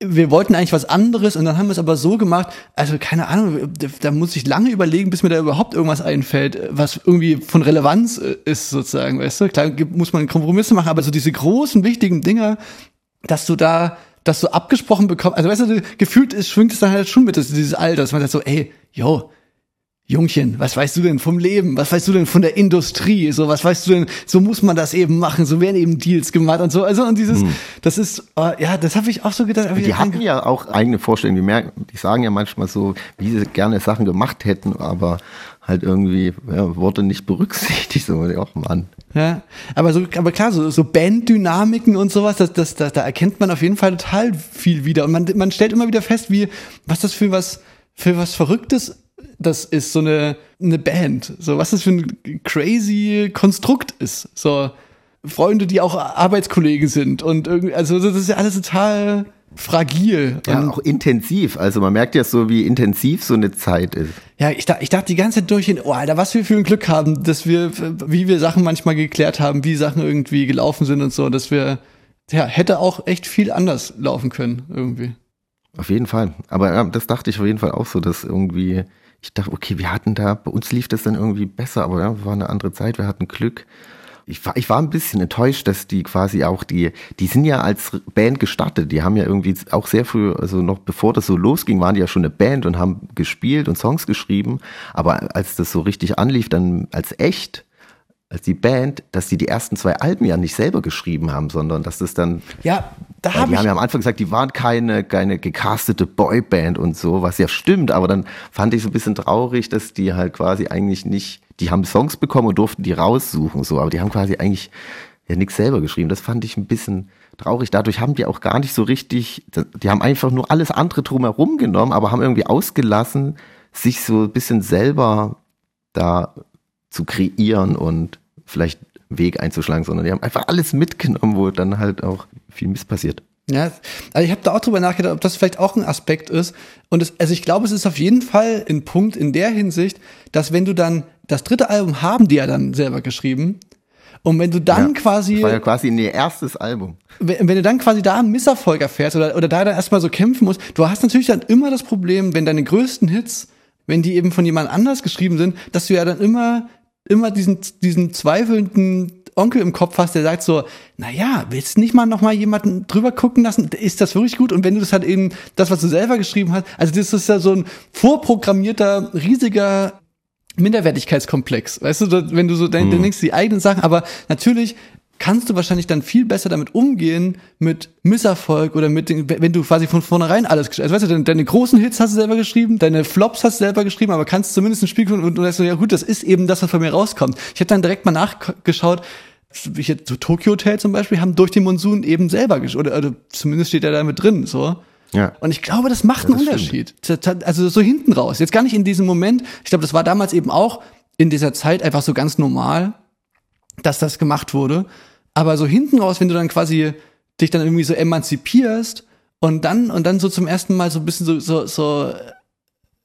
wir wollten eigentlich was anderes und dann haben wir es aber so gemacht, also keine Ahnung, da muss ich lange überlegen, bis mir da überhaupt irgendwas einfällt, was irgendwie von Relevanz äh, ist sozusagen, weißt du? Klar muss man Kompromisse machen, aber so diese großen, wichtigen Dinger, dass du da, dass du abgesprochen bekommst, also weißt du, gefühlt ist, schwingt es dann halt schon mit, dieses Alter, dass man sagt so, ey, yo, Jungchen, was weißt du denn vom Leben? Was weißt du denn von der Industrie? So, was weißt du denn? So muss man das eben machen. So werden eben Deals gemacht und so. Also, und dieses, hm. das ist, uh, ja, das habe ich auch so gedacht. Die hatten ja auch eigene Vorstellungen. Die merken, die sagen ja manchmal so, wie sie gerne Sachen gemacht hätten, aber halt irgendwie, ja, wurde nicht berücksichtigt. So, auch Mann. Ja, aber so, aber klar, so, so Banddynamiken und sowas, das, das, das, da erkennt man auf jeden Fall total viel wieder. Und man, man stellt immer wieder fest, wie, was das für was, für was Verrücktes das ist so eine, eine Band. So, was das für ein crazy Konstrukt ist. So, Freunde, die auch Arbeitskollegen sind und irgendwie, also das ist ja alles total fragil. Ja, auch intensiv. Also man merkt ja so, wie intensiv so eine Zeit ist. Ja, ich, ich dachte die ganze Zeit durch, oh Alter, was wir für ein Glück haben, dass wir, wie wir Sachen manchmal geklärt haben, wie Sachen irgendwie gelaufen sind und so, dass wir, ja, hätte auch echt viel anders laufen können, irgendwie. Auf jeden Fall. Aber ja, das dachte ich auf jeden Fall auch so, dass irgendwie ich dachte, okay, wir hatten da, bei uns lief das dann irgendwie besser, aber ja, war eine andere Zeit, wir hatten Glück. Ich war, ich war ein bisschen enttäuscht, dass die quasi auch die, die sind ja als Band gestartet. Die haben ja irgendwie auch sehr früh, also noch bevor das so losging, waren die ja schon eine Band und haben gespielt und Songs geschrieben. Aber als das so richtig anlief, dann als echt, als die Band, dass die die ersten zwei Alben ja nicht selber geschrieben haben, sondern dass das dann. Ja, da hab die haben ja am Anfang gesagt, die waren keine, keine gecastete Boyband und so, was ja stimmt, aber dann fand ich so ein bisschen traurig, dass die halt quasi eigentlich nicht, die haben Songs bekommen und durften die raussuchen, so, aber die haben quasi eigentlich ja nichts selber geschrieben. Das fand ich ein bisschen traurig. Dadurch haben die auch gar nicht so richtig, die haben einfach nur alles andere drumherum genommen, aber haben irgendwie ausgelassen, sich so ein bisschen selber da zu kreieren und vielleicht Weg einzuschlagen, sondern die haben einfach alles mitgenommen, wo dann halt auch viel Mist passiert. Ja, also ich habe da auch drüber nachgedacht, ob das vielleicht auch ein Aspekt ist. Und es, also ich glaube, es ist auf jeden Fall ein Punkt in der Hinsicht, dass wenn du dann das dritte Album haben die ja dann selber geschrieben. Und wenn du dann ja, quasi. Das war ja quasi ihr erstes Album. Wenn, wenn du dann quasi da einen Misserfolg erfährst oder, oder da dann erstmal so kämpfen musst, du hast natürlich dann immer das Problem, wenn deine größten Hits, wenn die eben von jemand anders geschrieben sind, dass du ja dann immer immer diesen, diesen zweifelnden Onkel im Kopf hast, der sagt so, na ja, willst du nicht mal noch mal jemanden drüber gucken lassen? Ist das wirklich gut? Und wenn du das halt eben, das, was du selber geschrieben hast, also das ist ja so ein vorprogrammierter, riesiger Minderwertigkeitskomplex. Weißt du, wenn du so denkst, mhm. denkst die eigenen Sachen, aber natürlich kannst du wahrscheinlich dann viel besser damit umgehen mit Misserfolg oder mit den, wenn du quasi von vornherein alles also weißt du, deine, deine, großen Hits hast du selber geschrieben, deine Flops hast du selber geschrieben, aber kannst zumindest ein Spiel und, und sagst so, ja gut, das ist eben das, was von mir rauskommt. Ich habe dann direkt mal nachgeschaut, ich jetzt so Tokyo Hotel zum Beispiel haben durch den Monsun eben selber geschrieben, oder, oder zumindest steht er da mit drin, so. Ja. Und ich glaube, das macht einen das Unterschied. Also so hinten raus. Jetzt gar nicht in diesem Moment. Ich glaube, das war damals eben auch in dieser Zeit einfach so ganz normal, dass das gemacht wurde. Aber so hinten raus, wenn du dann quasi dich dann irgendwie so emanzipierst und dann und dann so zum ersten Mal so ein bisschen so so, so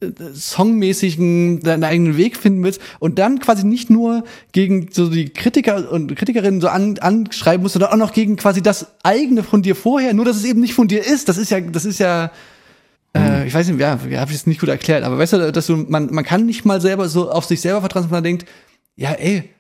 äh, songmäßigen deinen eigenen Weg finden willst und dann quasi nicht nur gegen so die Kritiker und Kritikerinnen so an, anschreiben musst, sondern auch noch gegen quasi das eigene von dir vorher, nur dass es eben nicht von dir ist. Das ist ja, das ist ja, äh, ich weiß nicht, ja, ja habe ich es nicht gut erklärt, aber weißt du, dass du, man, man kann nicht mal selber so auf sich selber vertrauen, man denkt, ja, ey,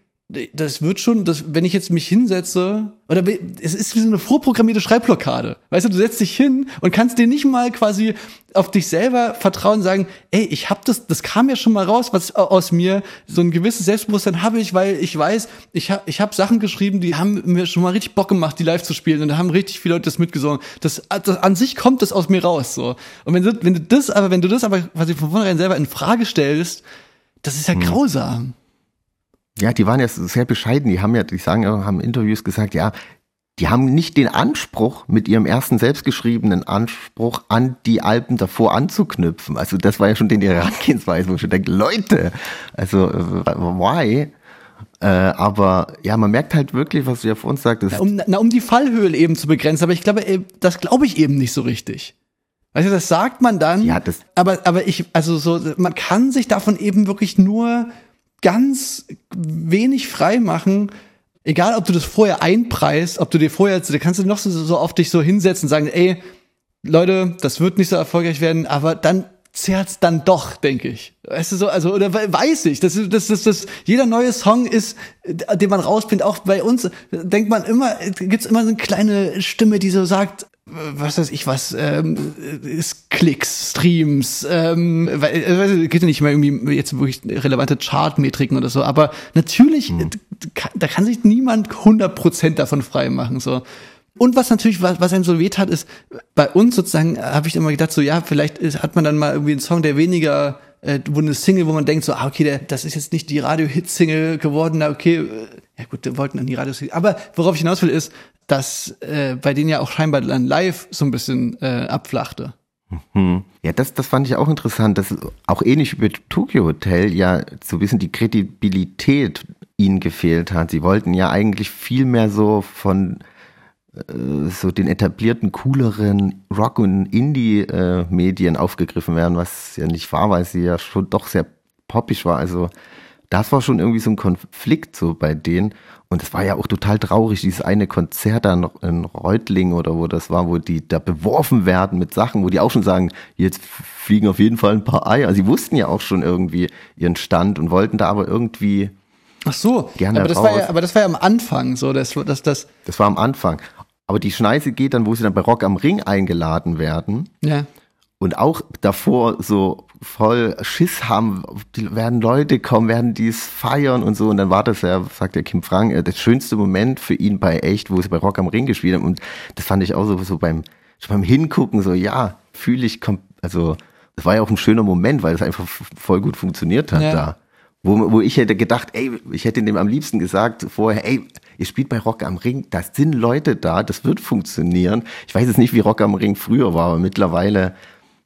das wird schon, das, wenn ich jetzt mich hinsetze, oder es ist wie so eine vorprogrammierte Schreibblockade. Weißt du, du setzt dich hin und kannst dir nicht mal quasi auf dich selber vertrauen und sagen, ey, ich hab das, das kam ja schon mal raus, was aus mir, so ein gewisses Selbstbewusstsein habe ich, weil ich weiß, ich habe ich hab Sachen geschrieben, die haben mir schon mal richtig Bock gemacht, die live zu spielen und da haben richtig viele Leute das mitgesungen. Das, das an sich kommt das aus mir raus, so. Und wenn du, wenn du das, aber wenn du das aber quasi von vornherein selber in Frage stellst, das ist ja hm. grausam. Ja, die waren ja sehr bescheiden. Die haben ja, die sagen ja, haben Interviews gesagt, ja, die haben nicht den Anspruch, mit ihrem ersten selbstgeschriebenen Anspruch an die Alben davor anzuknüpfen. Also das war ja schon den Herangehensweise, wo ich schon denke, Leute, also äh, why? Äh, aber ja, man merkt halt wirklich, was du ja vor uns sagtest. Na, um, na, um die Fallhöhe eben zu begrenzen, aber ich glaube, äh, das glaube ich eben nicht so richtig. Weißt du, das sagt man dann. Ja, das. Aber, aber ich, also so, man kann sich davon eben wirklich nur ganz wenig frei machen, egal ob du das vorher einpreist, ob du dir vorher, da kannst du noch so, so auf dich so hinsetzen und sagen, ey, Leute, das wird nicht so erfolgreich werden, aber dann zerrt's dann doch, denke ich. Weißt du so, also, oder weiß ich, das, das, das, das, jeder neue Song ist, den man rausbringt, auch bei uns, denkt man immer, gibt's immer so eine kleine Stimme, die so sagt, was weiß ich was, ähm, ist Klicks, Streams, ähm, weil, äh, geht ja nicht mehr irgendwie jetzt wirklich relevante Chartmetriken oder so, aber natürlich, mhm. da kann sich niemand 100% davon frei machen, so. Und was natürlich, was, was einem so weht hat, ist, bei uns sozusagen, habe ich immer gedacht, so, ja, vielleicht ist, hat man dann mal irgendwie einen Song, der weniger äh, wo eine Single, wo man denkt so, ah, okay, der, das ist jetzt nicht die Radio-Hit-Single geworden, okay, äh, ja gut, wir wollten dann die radio -Single. Aber worauf ich hinaus will, ist, dass äh, bei denen ja auch scheinbar dann live so ein bisschen äh, abflachte. Mhm. Ja, das, das fand ich auch interessant, dass auch ähnlich wie Tokyo Hotel ja so bisschen die Kredibilität ihnen gefehlt hat. Sie wollten ja eigentlich viel mehr so von so den etablierten, cooleren Rock- und Indie-Medien aufgegriffen werden, was ja nicht war, weil sie ja schon doch sehr poppig war. Also das war schon irgendwie so ein Konflikt so bei denen. Und es war ja auch total traurig, dieses eine Konzert da in Reutling oder wo das war, wo die da beworfen werden mit Sachen, wo die auch schon sagen, jetzt fliegen auf jeden Fall ein paar Eier. Also sie wussten ja auch schon irgendwie ihren Stand und wollten da aber irgendwie Ach so, gerne aber das raus. war ja, aber das war ja am Anfang so, dass das, das. Das war am Anfang. Aber die Schneise geht dann, wo sie dann bei Rock am Ring eingeladen werden. Ja. Und auch davor so voll Schiss haben, die werden Leute kommen, werden dies feiern und so. Und dann war das ja, sagt der Kim Frank, äh, der schönste Moment für ihn bei echt, wo sie bei Rock am Ring gespielt haben. Und das fand ich auch so, so beim, beim Hingucken, so, ja, fühle ich, also, das war ja auch ein schöner Moment, weil es einfach voll gut funktioniert hat ja. da. Wo, wo ich hätte gedacht, ey, ich hätte dem am liebsten gesagt vorher, ey, ihr spielt bei Rock am Ring, da sind Leute da, das wird funktionieren. Ich weiß jetzt nicht, wie Rock am Ring früher war, aber mittlerweile,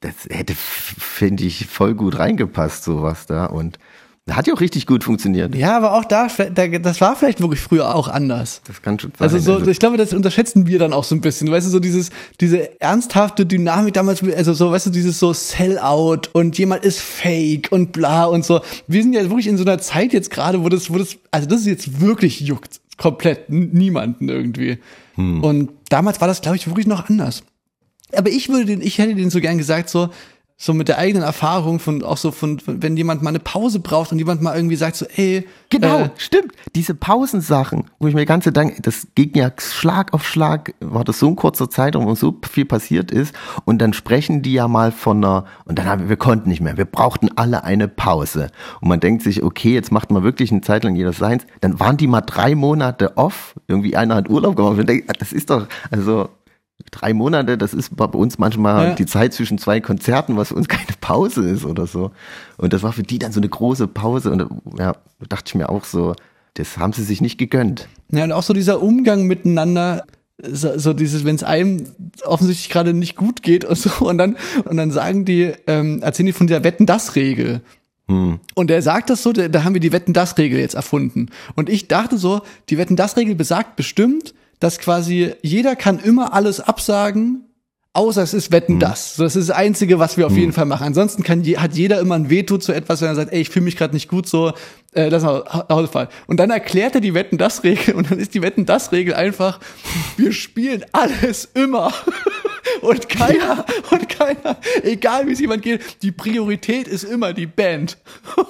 das hätte, finde ich, voll gut reingepasst, sowas da. Und hat ja auch richtig gut funktioniert. Ja, aber auch da, das war vielleicht wirklich früher auch anders. Das kann schon sein. Also so, also ich glaube, das unterschätzen wir dann auch so ein bisschen. Weißt du, so dieses, diese ernsthafte Dynamik damals, also so, weißt du, dieses so Sellout und jemand ist fake und bla und so. Wir sind ja wirklich in so einer Zeit jetzt gerade, wo das, wo das, also das ist jetzt wirklich juckt. Komplett niemanden irgendwie. Hm. Und damals war das, glaube ich, wirklich noch anders. Aber ich würde den, ich hätte den so gern gesagt, so, so mit der eigenen Erfahrung von auch so von, wenn jemand mal eine Pause braucht und jemand mal irgendwie sagt so ey genau äh, stimmt. Diese Pausensachen wo ich mir ganze denke das ging ja Schlag auf Schlag war das so ein kurzer Zeitraum wo so viel passiert ist. Und dann sprechen die ja mal von einer und dann haben wir wir konnten nicht mehr. Wir brauchten alle eine Pause. Und man denkt sich okay jetzt macht man wirklich eine Zeit lang jeder seins. Dann waren die mal drei Monate off. Irgendwie einer hat Urlaub gemacht. Und denkt das ist doch also drei Monate, das ist bei uns manchmal ja. die Zeit zwischen zwei Konzerten, was für uns keine Pause ist oder so. Und das war für die dann so eine große Pause und ja, dachte ich mir auch so, das haben sie sich nicht gegönnt. Ja, und auch so dieser Umgang miteinander, so, so dieses, wenn es einem offensichtlich gerade nicht gut geht und so, und dann, und dann sagen die, ähm, erzählen die von dieser Wetten-Das-Regel. Hm. Und er sagt das so, da, da haben wir die Wetten-Das-Regel jetzt erfunden. Und ich dachte so, die Wetten-Das-Regel besagt bestimmt, dass quasi jeder kann immer alles absagen, außer es ist Wetten das. So, das ist das Einzige, was wir auf jeden Fall machen. Ansonsten kann je, hat jeder immer ein Veto zu etwas, wenn er sagt, ey, ich fühle mich gerade nicht gut, so äh, lass mal fahren. Und dann erklärt er die Wetten das Regel und dann ist die Wetten das Regel einfach, wir spielen alles immer. Und keiner, und keiner, egal wie es jemand geht, die Priorität ist immer die Band.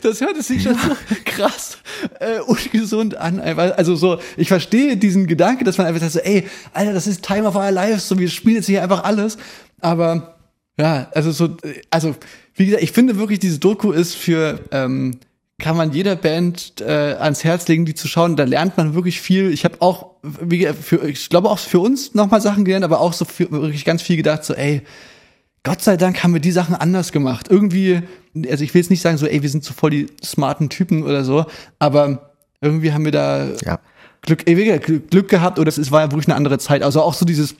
Das hört sich schon so krass äh, ungesund an. Also so, ich verstehe diesen Gedanke, dass man einfach sagt, so, ey, Alter, das ist Time of Our Lives, so wir spielen jetzt hier einfach alles. Aber ja, also so, also wie gesagt, ich finde wirklich, diese Doku ist für ähm, kann man jeder Band äh, ans Herz legen, die zu schauen. Da lernt man wirklich viel. Ich habe auch, wie, für, ich glaube auch für uns nochmal Sachen gelernt, aber auch so für, wirklich ganz viel gedacht, so ey, Gott sei Dank haben wir die Sachen anders gemacht. Irgendwie, also ich will jetzt nicht sagen so, ey, wir sind so voll die smarten Typen oder so, aber irgendwie haben wir da Ja. Glück, ey, Glück, gehabt oder es war ja wirklich eine andere Zeit. Also auch so dieses,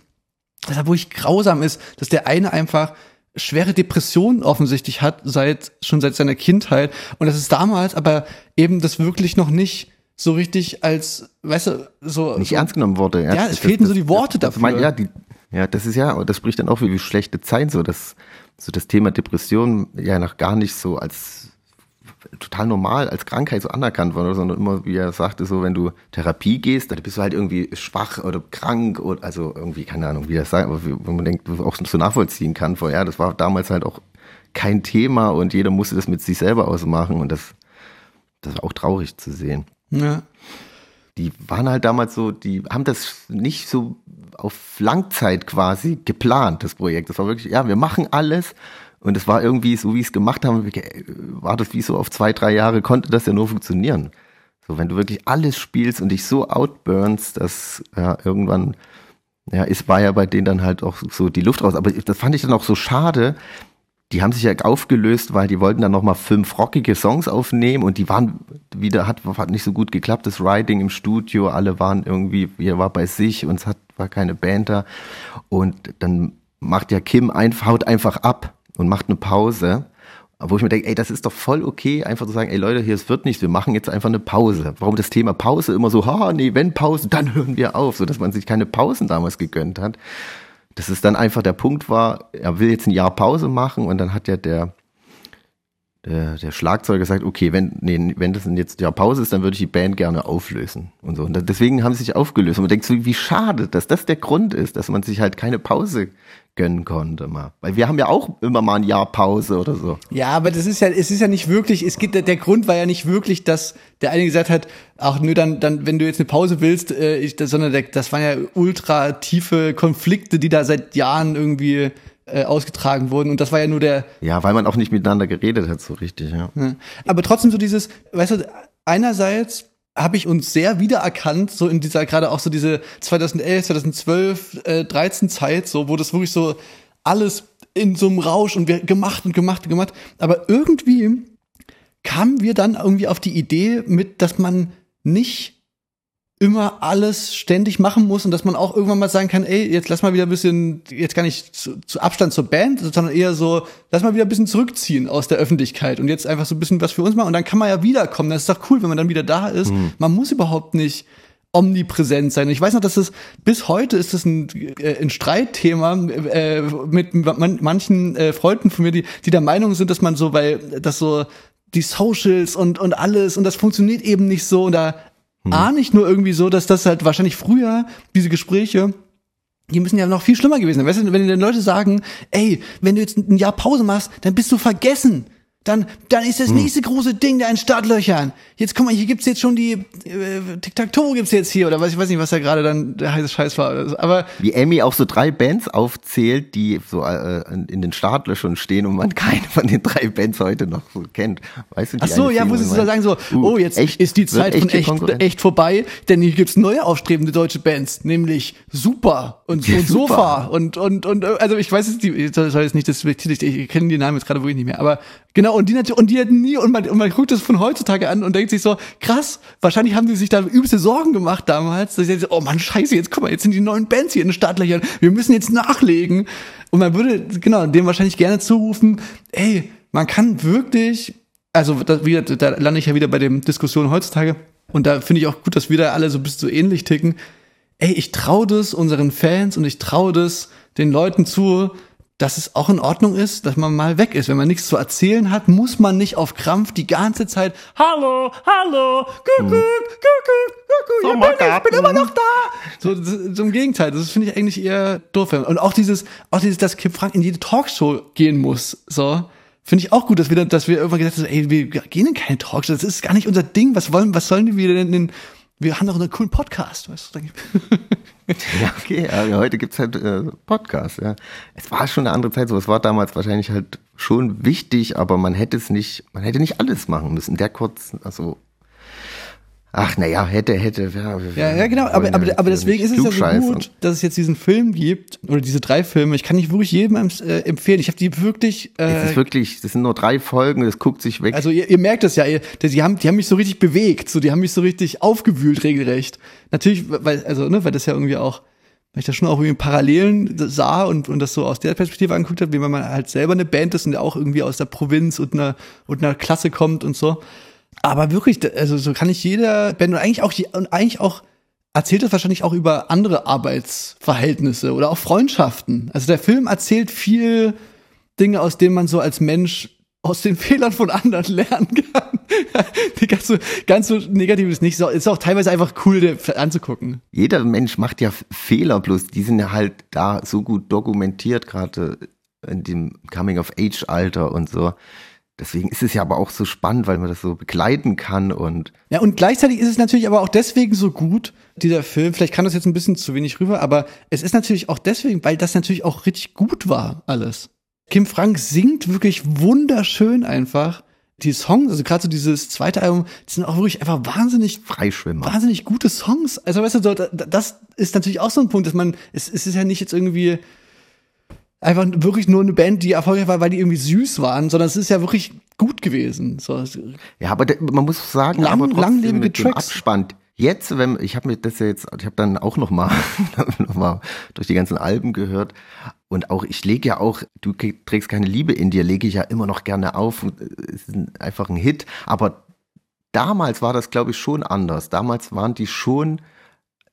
dass er wirklich grausam ist, dass der eine einfach schwere Depressionen offensichtlich hat, seit, schon seit seiner Kindheit. Und das ist damals aber eben das wirklich noch nicht so richtig als, weißt du, so. nicht so, ernst genommen wurde. Ja, es fehlten so die Worte das, dafür. mein, ja, die, ja, das ist ja, und das spricht dann auch für wie schlechte Zeit, so dass so das Thema Depression ja noch gar nicht so als total normal als Krankheit so anerkannt wurde, sondern immer, wie er sagte, so wenn du Therapie gehst, dann bist du halt irgendwie schwach oder krank oder also irgendwie, keine Ahnung, wie das sagt, aber wenn man denkt, auch so nachvollziehen kann, vor ja, das war damals halt auch kein Thema und jeder musste das mit sich selber ausmachen und das, das war auch traurig zu sehen ja. die waren halt damals so, die haben das nicht so auf Langzeit quasi geplant, das Projekt. Das war wirklich, ja, wir machen alles. Und es war irgendwie, so wie es gemacht haben, war das wie so auf zwei, drei Jahre, konnte das ja nur funktionieren. So, wenn du wirklich alles spielst und dich so outburnst, dass ja, irgendwann, ja, es war ja bei denen dann halt auch so die Luft raus. Aber das fand ich dann auch so schade, die haben sich ja aufgelöst, weil die wollten dann nochmal fünf rockige Songs aufnehmen und die waren wieder, hat, hat nicht so gut geklappt, das Writing im Studio, alle waren irgendwie, jeder war bei sich und es hat, war keine Band da. Und dann macht ja Kim einfach, haut einfach ab und macht eine Pause. Wo ich mir denke, ey, das ist doch voll okay, einfach zu sagen, ey Leute, hier, es wird nichts, wir machen jetzt einfach eine Pause. Warum das Thema Pause immer so, ha, nee, wenn Pause, dann hören wir auf, so dass man sich keine Pausen damals gegönnt hat dass es dann einfach der Punkt war, er will jetzt ein Jahr Pause machen und dann hat ja der, der, der Schlagzeuger gesagt, okay, wenn, nee, wenn das jetzt Jahr Pause ist, dann würde ich die Band gerne auflösen und so. Und deswegen haben sie sich aufgelöst. Und man denkt so, wie schade, dass das der Grund ist, dass man sich halt keine Pause gönnen konnte mal. Weil wir haben ja auch immer mal ein Jahr Pause oder so. Ja, aber das ist ja, es ist ja nicht wirklich, es geht, der Grund war ja nicht wirklich, dass der eine gesagt hat, ach nö, dann, dann, wenn du jetzt eine Pause willst, äh, ich, das, sondern der, das waren ja ultra tiefe Konflikte, die da seit Jahren irgendwie äh, ausgetragen wurden. Und das war ja nur der, Ja, weil man auch nicht miteinander geredet hat, so richtig, ja. Ja. Aber trotzdem so dieses, weißt du, einerseits habe ich uns sehr wiedererkannt, so in dieser, gerade auch so diese 2011, 2012, äh, 13 Zeit, so, wo das wirklich so alles in so einem Rausch und wir gemacht und gemacht und gemacht. Aber irgendwie kamen wir dann irgendwie auf die Idee mit, dass man nicht immer alles ständig machen muss und dass man auch irgendwann mal sagen kann, ey, jetzt lass mal wieder ein bisschen, jetzt gar nicht zu, zu Abstand zur Band, sondern eher so, lass mal wieder ein bisschen zurückziehen aus der Öffentlichkeit und jetzt einfach so ein bisschen was für uns machen und dann kann man ja wiederkommen. Das ist doch cool, wenn man dann wieder da ist. Man muss überhaupt nicht omnipräsent sein. Ich weiß noch, dass es bis heute ist das ein, äh, ein Streitthema äh, mit man, manchen äh, Freunden von mir, die, die der Meinung sind, dass man so, weil das so die Socials und, und alles und das funktioniert eben nicht so und da ahne ich nur irgendwie so, dass das halt wahrscheinlich früher diese Gespräche die müssen ja noch viel schlimmer gewesen sein. Weißt du, wenn die Leute sagen, ey, wenn du jetzt ein Jahr Pause machst, dann bist du vergessen. Dann, dann ist das nächste große Ding da in Startlöchern. Jetzt guck mal, hier gibt's jetzt schon die äh, Tic-Tac-Toe gibt's jetzt hier oder was ich weiß nicht, was da gerade dann der heiße Scheiß war. Aber Wie Emmy auch so drei Bands aufzählt, die so äh, in den Startlöchern stehen und man keine von den drei Bands heute noch so kennt. Weißt du, ach so, ja, Single, wo sie so meint, sagen so, uh, oh, jetzt echt, ist die Zeit von echt, Konkurrenz. echt vorbei, denn hier gibt's neue aufstrebende deutsche Bands, nämlich Super und, und Super. Sofa und und und äh, also ich weiß jetzt die ich soll jetzt nicht das ich kenne die Namen jetzt gerade wirklich nicht mehr, aber Genau, und die natürlich, und die hatten nie, und man, und man guckt das von heutzutage an und denkt sich so, krass, wahrscheinlich haben die sich da übelste Sorgen gemacht damals. Dass sie oh Mann, scheiße, jetzt guck mal, jetzt sind die neuen Bands hier in den Startlöchern, wir müssen jetzt nachlegen. Und man würde, genau, dem wahrscheinlich gerne zurufen, ey, man kann wirklich, also da, wieder, da lande ich ja wieder bei den Diskussionen heutzutage, und da finde ich auch gut, dass wir da alle so ein bisschen so ähnlich ticken. Ey, ich traue das unseren Fans und ich traue das den Leuten zu, dass es auch in Ordnung ist, dass man mal weg ist. Wenn man nichts zu erzählen hat, muss man nicht auf Krampf die ganze Zeit Hallo, hallo, Kuckuck, Kuckuck, Kuckuck, hier bin ich, ich bin immer noch da. So, so im Gegenteil, das finde ich eigentlich eher doof. Und auch dieses, auch dieses, dass Kim Frank in jede Talkshow gehen muss, so. Finde ich auch gut, dass wir, dass wir irgendwann gesagt haben, ey, wir gehen in keine Talkshow, das ist gar nicht unser Ding. Was wollen, was sollen wir denn in, wir haben doch einen coolen Podcast, weißt du? ja, okay, ja, heute gibt's halt äh, Podcasts, ja. Es war schon eine andere Zeit, so es war damals wahrscheinlich halt schon wichtig, aber man hätte es nicht, man hätte nicht alles machen müssen. Der kurz, also Ach, naja, hätte, hätte. Ja, ja, ja genau, aber, aber, aber deswegen ist es ja so gut, dass es jetzt diesen Film gibt, oder diese drei Filme. Ich kann nicht wirklich jedem äh, empfehlen. Ich habe die wirklich. Äh, es ist wirklich, das sind nur drei Folgen, das guckt sich weg. Also ihr, ihr merkt es ja, ihr, die, haben, die haben mich so richtig bewegt, so, die haben mich so richtig aufgewühlt, regelrecht. Natürlich, weil, also, ne, weil das ja irgendwie auch, weil ich da schon auch irgendwie Parallelen sah und, und das so aus der Perspektive angeguckt habe, wie man halt selber eine Band ist und auch irgendwie aus der Provinz und einer, und einer Klasse kommt und so. Aber wirklich, also so kann ich jeder Band und eigentlich auch, und eigentlich auch erzählt es wahrscheinlich auch über andere Arbeitsverhältnisse oder auch Freundschaften. Also der Film erzählt viel Dinge, aus denen man so als Mensch aus den Fehlern von anderen lernen kann. Ganz so, ganz so negativ ist nicht so, ist auch teilweise einfach cool anzugucken. Jeder Mensch macht ja Fehler, bloß die sind ja halt da so gut dokumentiert, gerade in dem Coming-of-Age-Alter und so. Deswegen ist es ja aber auch so spannend, weil man das so begleiten kann und. Ja, und gleichzeitig ist es natürlich aber auch deswegen so gut, dieser Film. Vielleicht kann das jetzt ein bisschen zu wenig rüber, aber es ist natürlich auch deswegen, weil das natürlich auch richtig gut war, alles. Kim Frank singt wirklich wunderschön einfach. Die Songs, also gerade so dieses zweite Album, die sind auch wirklich einfach wahnsinnig Freischwimmer. Wahnsinnig gute Songs. Also weißt du, das ist natürlich auch so ein Punkt, dass man, es, es ist ja nicht jetzt irgendwie einfach wirklich nur eine Band, die erfolgreich war, weil die irgendwie süß waren, sondern es ist ja wirklich gut gewesen. So. Ja, aber man muss sagen, Lang, aber langlebige mit Tracks. Abspann. Jetzt, wenn ich habe mir das ja jetzt, ich habe dann auch noch mal, noch mal durch die ganzen Alben gehört und auch ich lege ja auch, du trägst keine Liebe in dir, lege ich ja immer noch gerne auf. Es ist einfach ein Hit, aber damals war das glaube ich schon anders. Damals waren die schon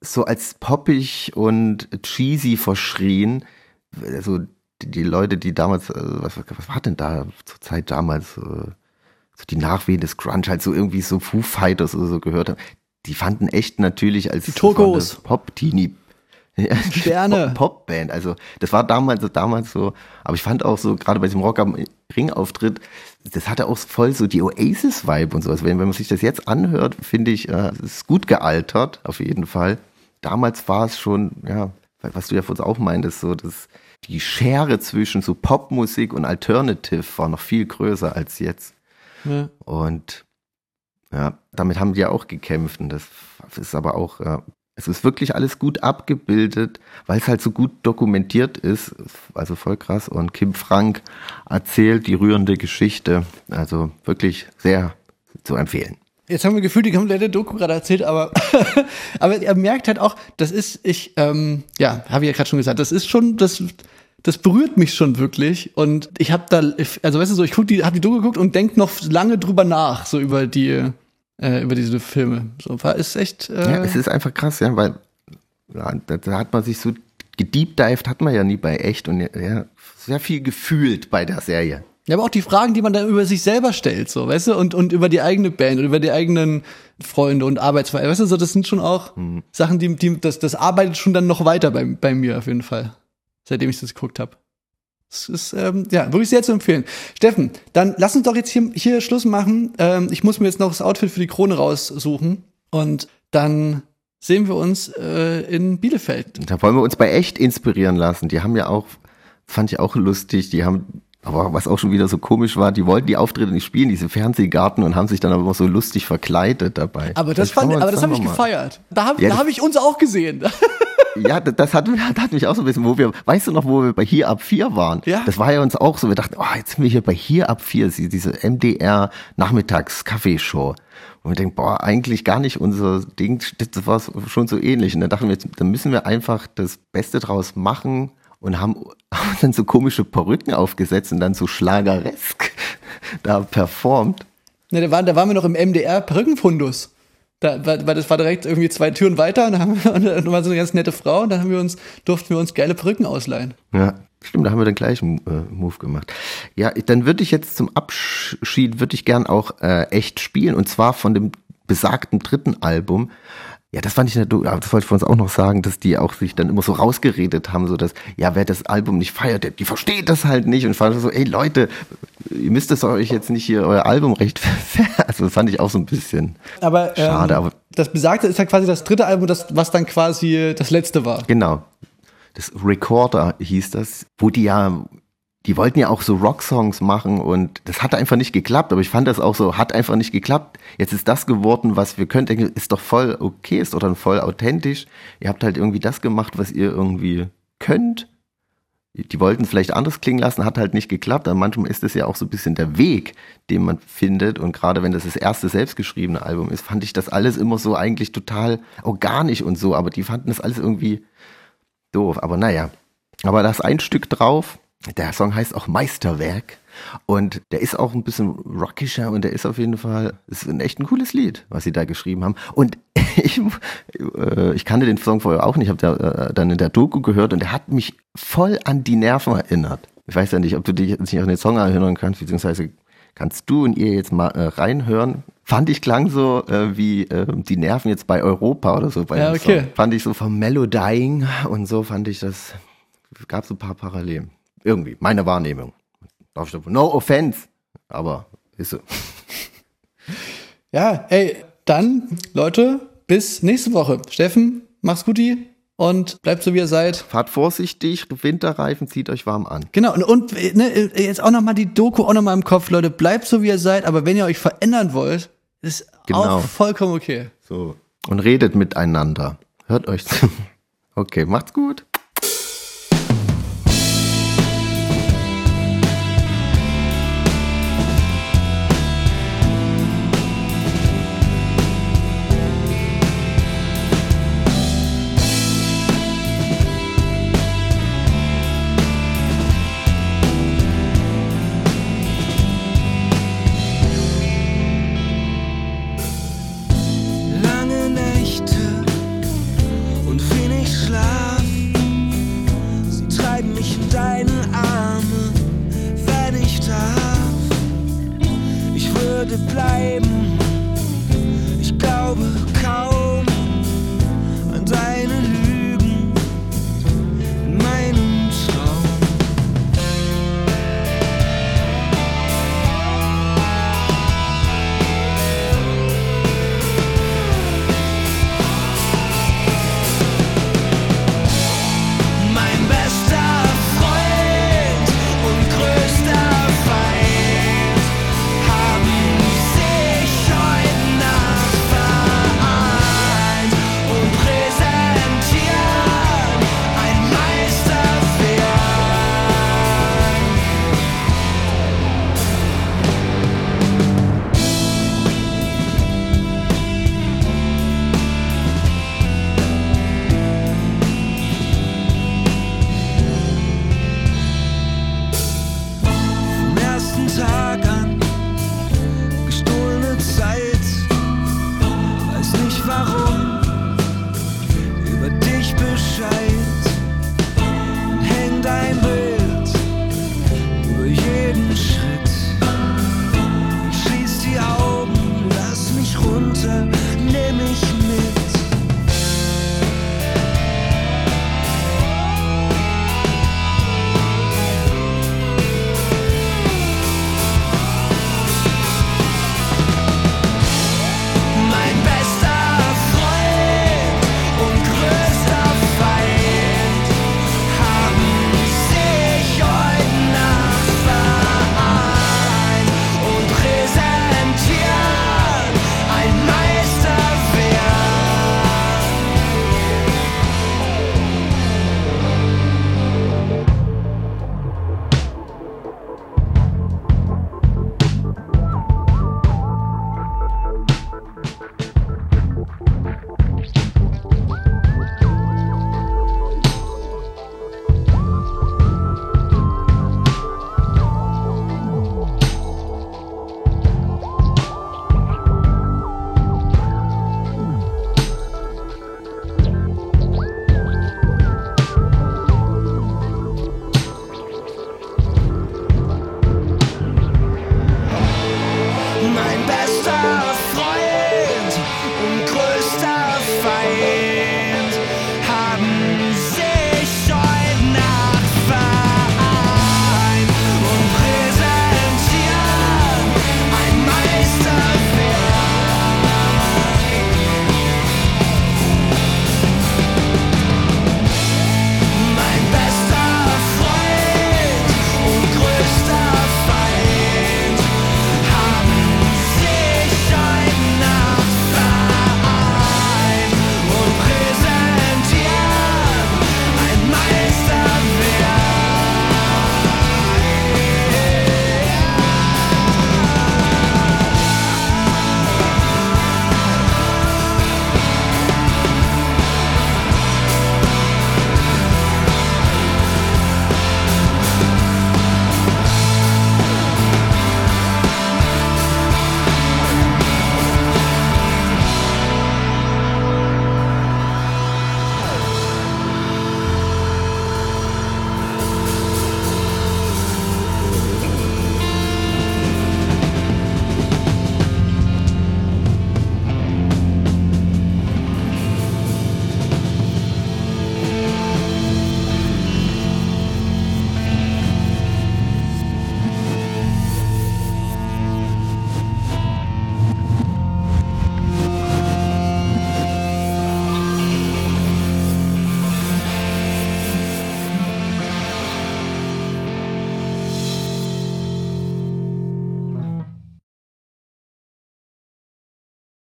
so als poppig und cheesy verschrien. Also die, die Leute, die damals, äh, was, was war denn da zur Zeit damals, äh, so die Nachwehen des Grunge, halt so irgendwie so Foo Fighters oder so gehört haben, die fanden echt natürlich als. Pop-Teenie Sterne. Popband. Also das war damals, damals so, aber ich fand auch so, gerade bei diesem Rock am Ring-Auftritt, das hatte auch voll so die Oasis-Vibe und sowas. Wenn, wenn man sich das jetzt anhört, finde ich, äh, es ist gut gealtert, auf jeden Fall. Damals war es schon, ja, was du ja vorhin auch meintest, so das die Schere zwischen so Popmusik und Alternative war noch viel größer als jetzt. Ja. Und ja, damit haben die ja auch gekämpft. Und das ist aber auch, ja, es ist wirklich alles gut abgebildet, weil es halt so gut dokumentiert ist. Also voll krass. Und Kim Frank erzählt die rührende Geschichte. Also wirklich sehr zu empfehlen. Jetzt haben wir gefühlt die komplette Doku gerade erzählt, aber, aber er merkt halt auch, das ist, ich, ähm, ja, habe ich ja gerade schon gesagt, das ist schon, das, das berührt mich schon wirklich. Und ich habe da, also weißt du so, ich guck die, habe die Doku geguckt und denk noch lange drüber nach, so über die, äh, über diese Filme. So, war ist echt. Äh ja, es ist einfach krass, ja, weil ja, da, da hat man sich so gediebdived hat man ja nie bei echt und ja, sehr viel gefühlt bei der Serie. Ja, aber auch die Fragen, die man dann über sich selber stellt, so, weißt du, und, und über die eigene Band und über die eigenen Freunde und Arbeitsverhältnisse, weißt du, so, das sind schon auch mhm. Sachen, die, die, das, das arbeitet schon dann noch weiter bei, bei mir auf jeden Fall, seitdem ich das geguckt habe. Das ist, ähm, ja, wirklich sehr zu empfehlen. Steffen, dann lass uns doch jetzt hier, hier Schluss machen. Ähm, ich muss mir jetzt noch das Outfit für die Krone raussuchen und dann sehen wir uns äh, in Bielefeld. Da wollen wir uns bei echt inspirieren lassen. Die haben ja auch, fand ich auch lustig, die haben aber was auch schon wieder so komisch war, die wollten die Auftritte nicht spielen, diese Fernsehgarten und haben sich dann aber immer so lustig verkleidet dabei. Aber das, fand, aber das habe ich gefeiert. Da habe ja, hab ich uns auch gesehen. Ja, das hat, das hat mich auch so ein bisschen, wo wir, weißt du noch, wo wir bei Hier ab 4 waren? Ja. Das war ja uns auch so, wir dachten, oh, jetzt sind wir hier bei Hier ab 4, sie- diese MDR Nachmittags-Kaffeeshow. Und wir denken, boah, eigentlich gar nicht unser Ding, das war schon so ähnlich. Und dann dachten wir, jetzt, dann müssen wir einfach das Beste draus machen und haben, haben dann so komische Perücken aufgesetzt und dann so schlageresk da performt. Ne, da, waren, da waren wir noch im MDR Perückenfundus. Da, weil, weil das war direkt irgendwie zwei Türen weiter und da, haben wir, und da war so eine ganz nette Frau und dann haben wir uns, durften wir uns geile Perücken ausleihen. Ja, stimmt, da haben wir den gleichen äh, Move gemacht. Ja, dann würde ich jetzt zum Abschied, würde ich gern auch äh, echt spielen und zwar von dem besagten dritten Album. Ja, das fand ich, das wollte ich von uns auch noch sagen, dass die auch sich dann immer so rausgeredet haben, so dass, ja, wer das Album nicht feiert, der, die versteht das halt nicht und ich fand so, ey Leute, ihr müsst es euch jetzt nicht hier euer Album recht, also das fand ich auch so ein bisschen Aber, ähm, schade, aber das Besagte ist ja quasi das dritte Album, das, was dann quasi das letzte war. Genau. Das Recorder hieß das, wo die ja, die wollten ja auch so Rocksongs machen und das hat einfach nicht geklappt, aber ich fand das auch so, hat einfach nicht geklappt. Jetzt ist das geworden, was wir können, denken, ist doch voll okay, ist doch dann voll authentisch. Ihr habt halt irgendwie das gemacht, was ihr irgendwie könnt. Die wollten es vielleicht anders klingen lassen, hat halt nicht geklappt, aber manchmal ist es ja auch so ein bisschen der Weg, den man findet und gerade wenn das das erste selbstgeschriebene Album ist, fand ich das alles immer so eigentlich total organisch und so, aber die fanden das alles irgendwie doof, aber naja. Aber da ist ein Stück drauf. Der Song heißt auch Meisterwerk. Und der ist auch ein bisschen rockischer und der ist auf jeden Fall, ist ein echt ein cooles Lied, was sie da geschrieben haben. Und ich, äh, ich kannte den Song vorher auch nicht, habe äh, dann in der Doku gehört und der hat mich voll an die Nerven erinnert. Ich weiß ja nicht, ob du dich nicht an den Song erinnern kannst, beziehungsweise kannst du und ihr jetzt mal äh, reinhören. Fand ich klang so äh, wie äh, die Nerven jetzt bei Europa oder so. Bei Ja, okay. Song. Fand ich so vom Melodying und so fand ich das, gab so ein paar Parallelen. Irgendwie, meine Wahrnehmung. Darf ich da- No offense, aber ist so. Ja, ey, dann, Leute, bis nächste Woche. Steffen, mach's guti und bleibt so, wie ihr seid. Fahrt vorsichtig, Winterreifen, zieht euch warm an. Genau, und, und ne, jetzt auch nochmal die Doku auch nochmal im Kopf, Leute, bleibt so, wie ihr seid, aber wenn ihr euch verändern wollt, ist Genau. auch vollkommen okay. So. Und redet miteinander. Hört euch zu. Okay, macht's gut.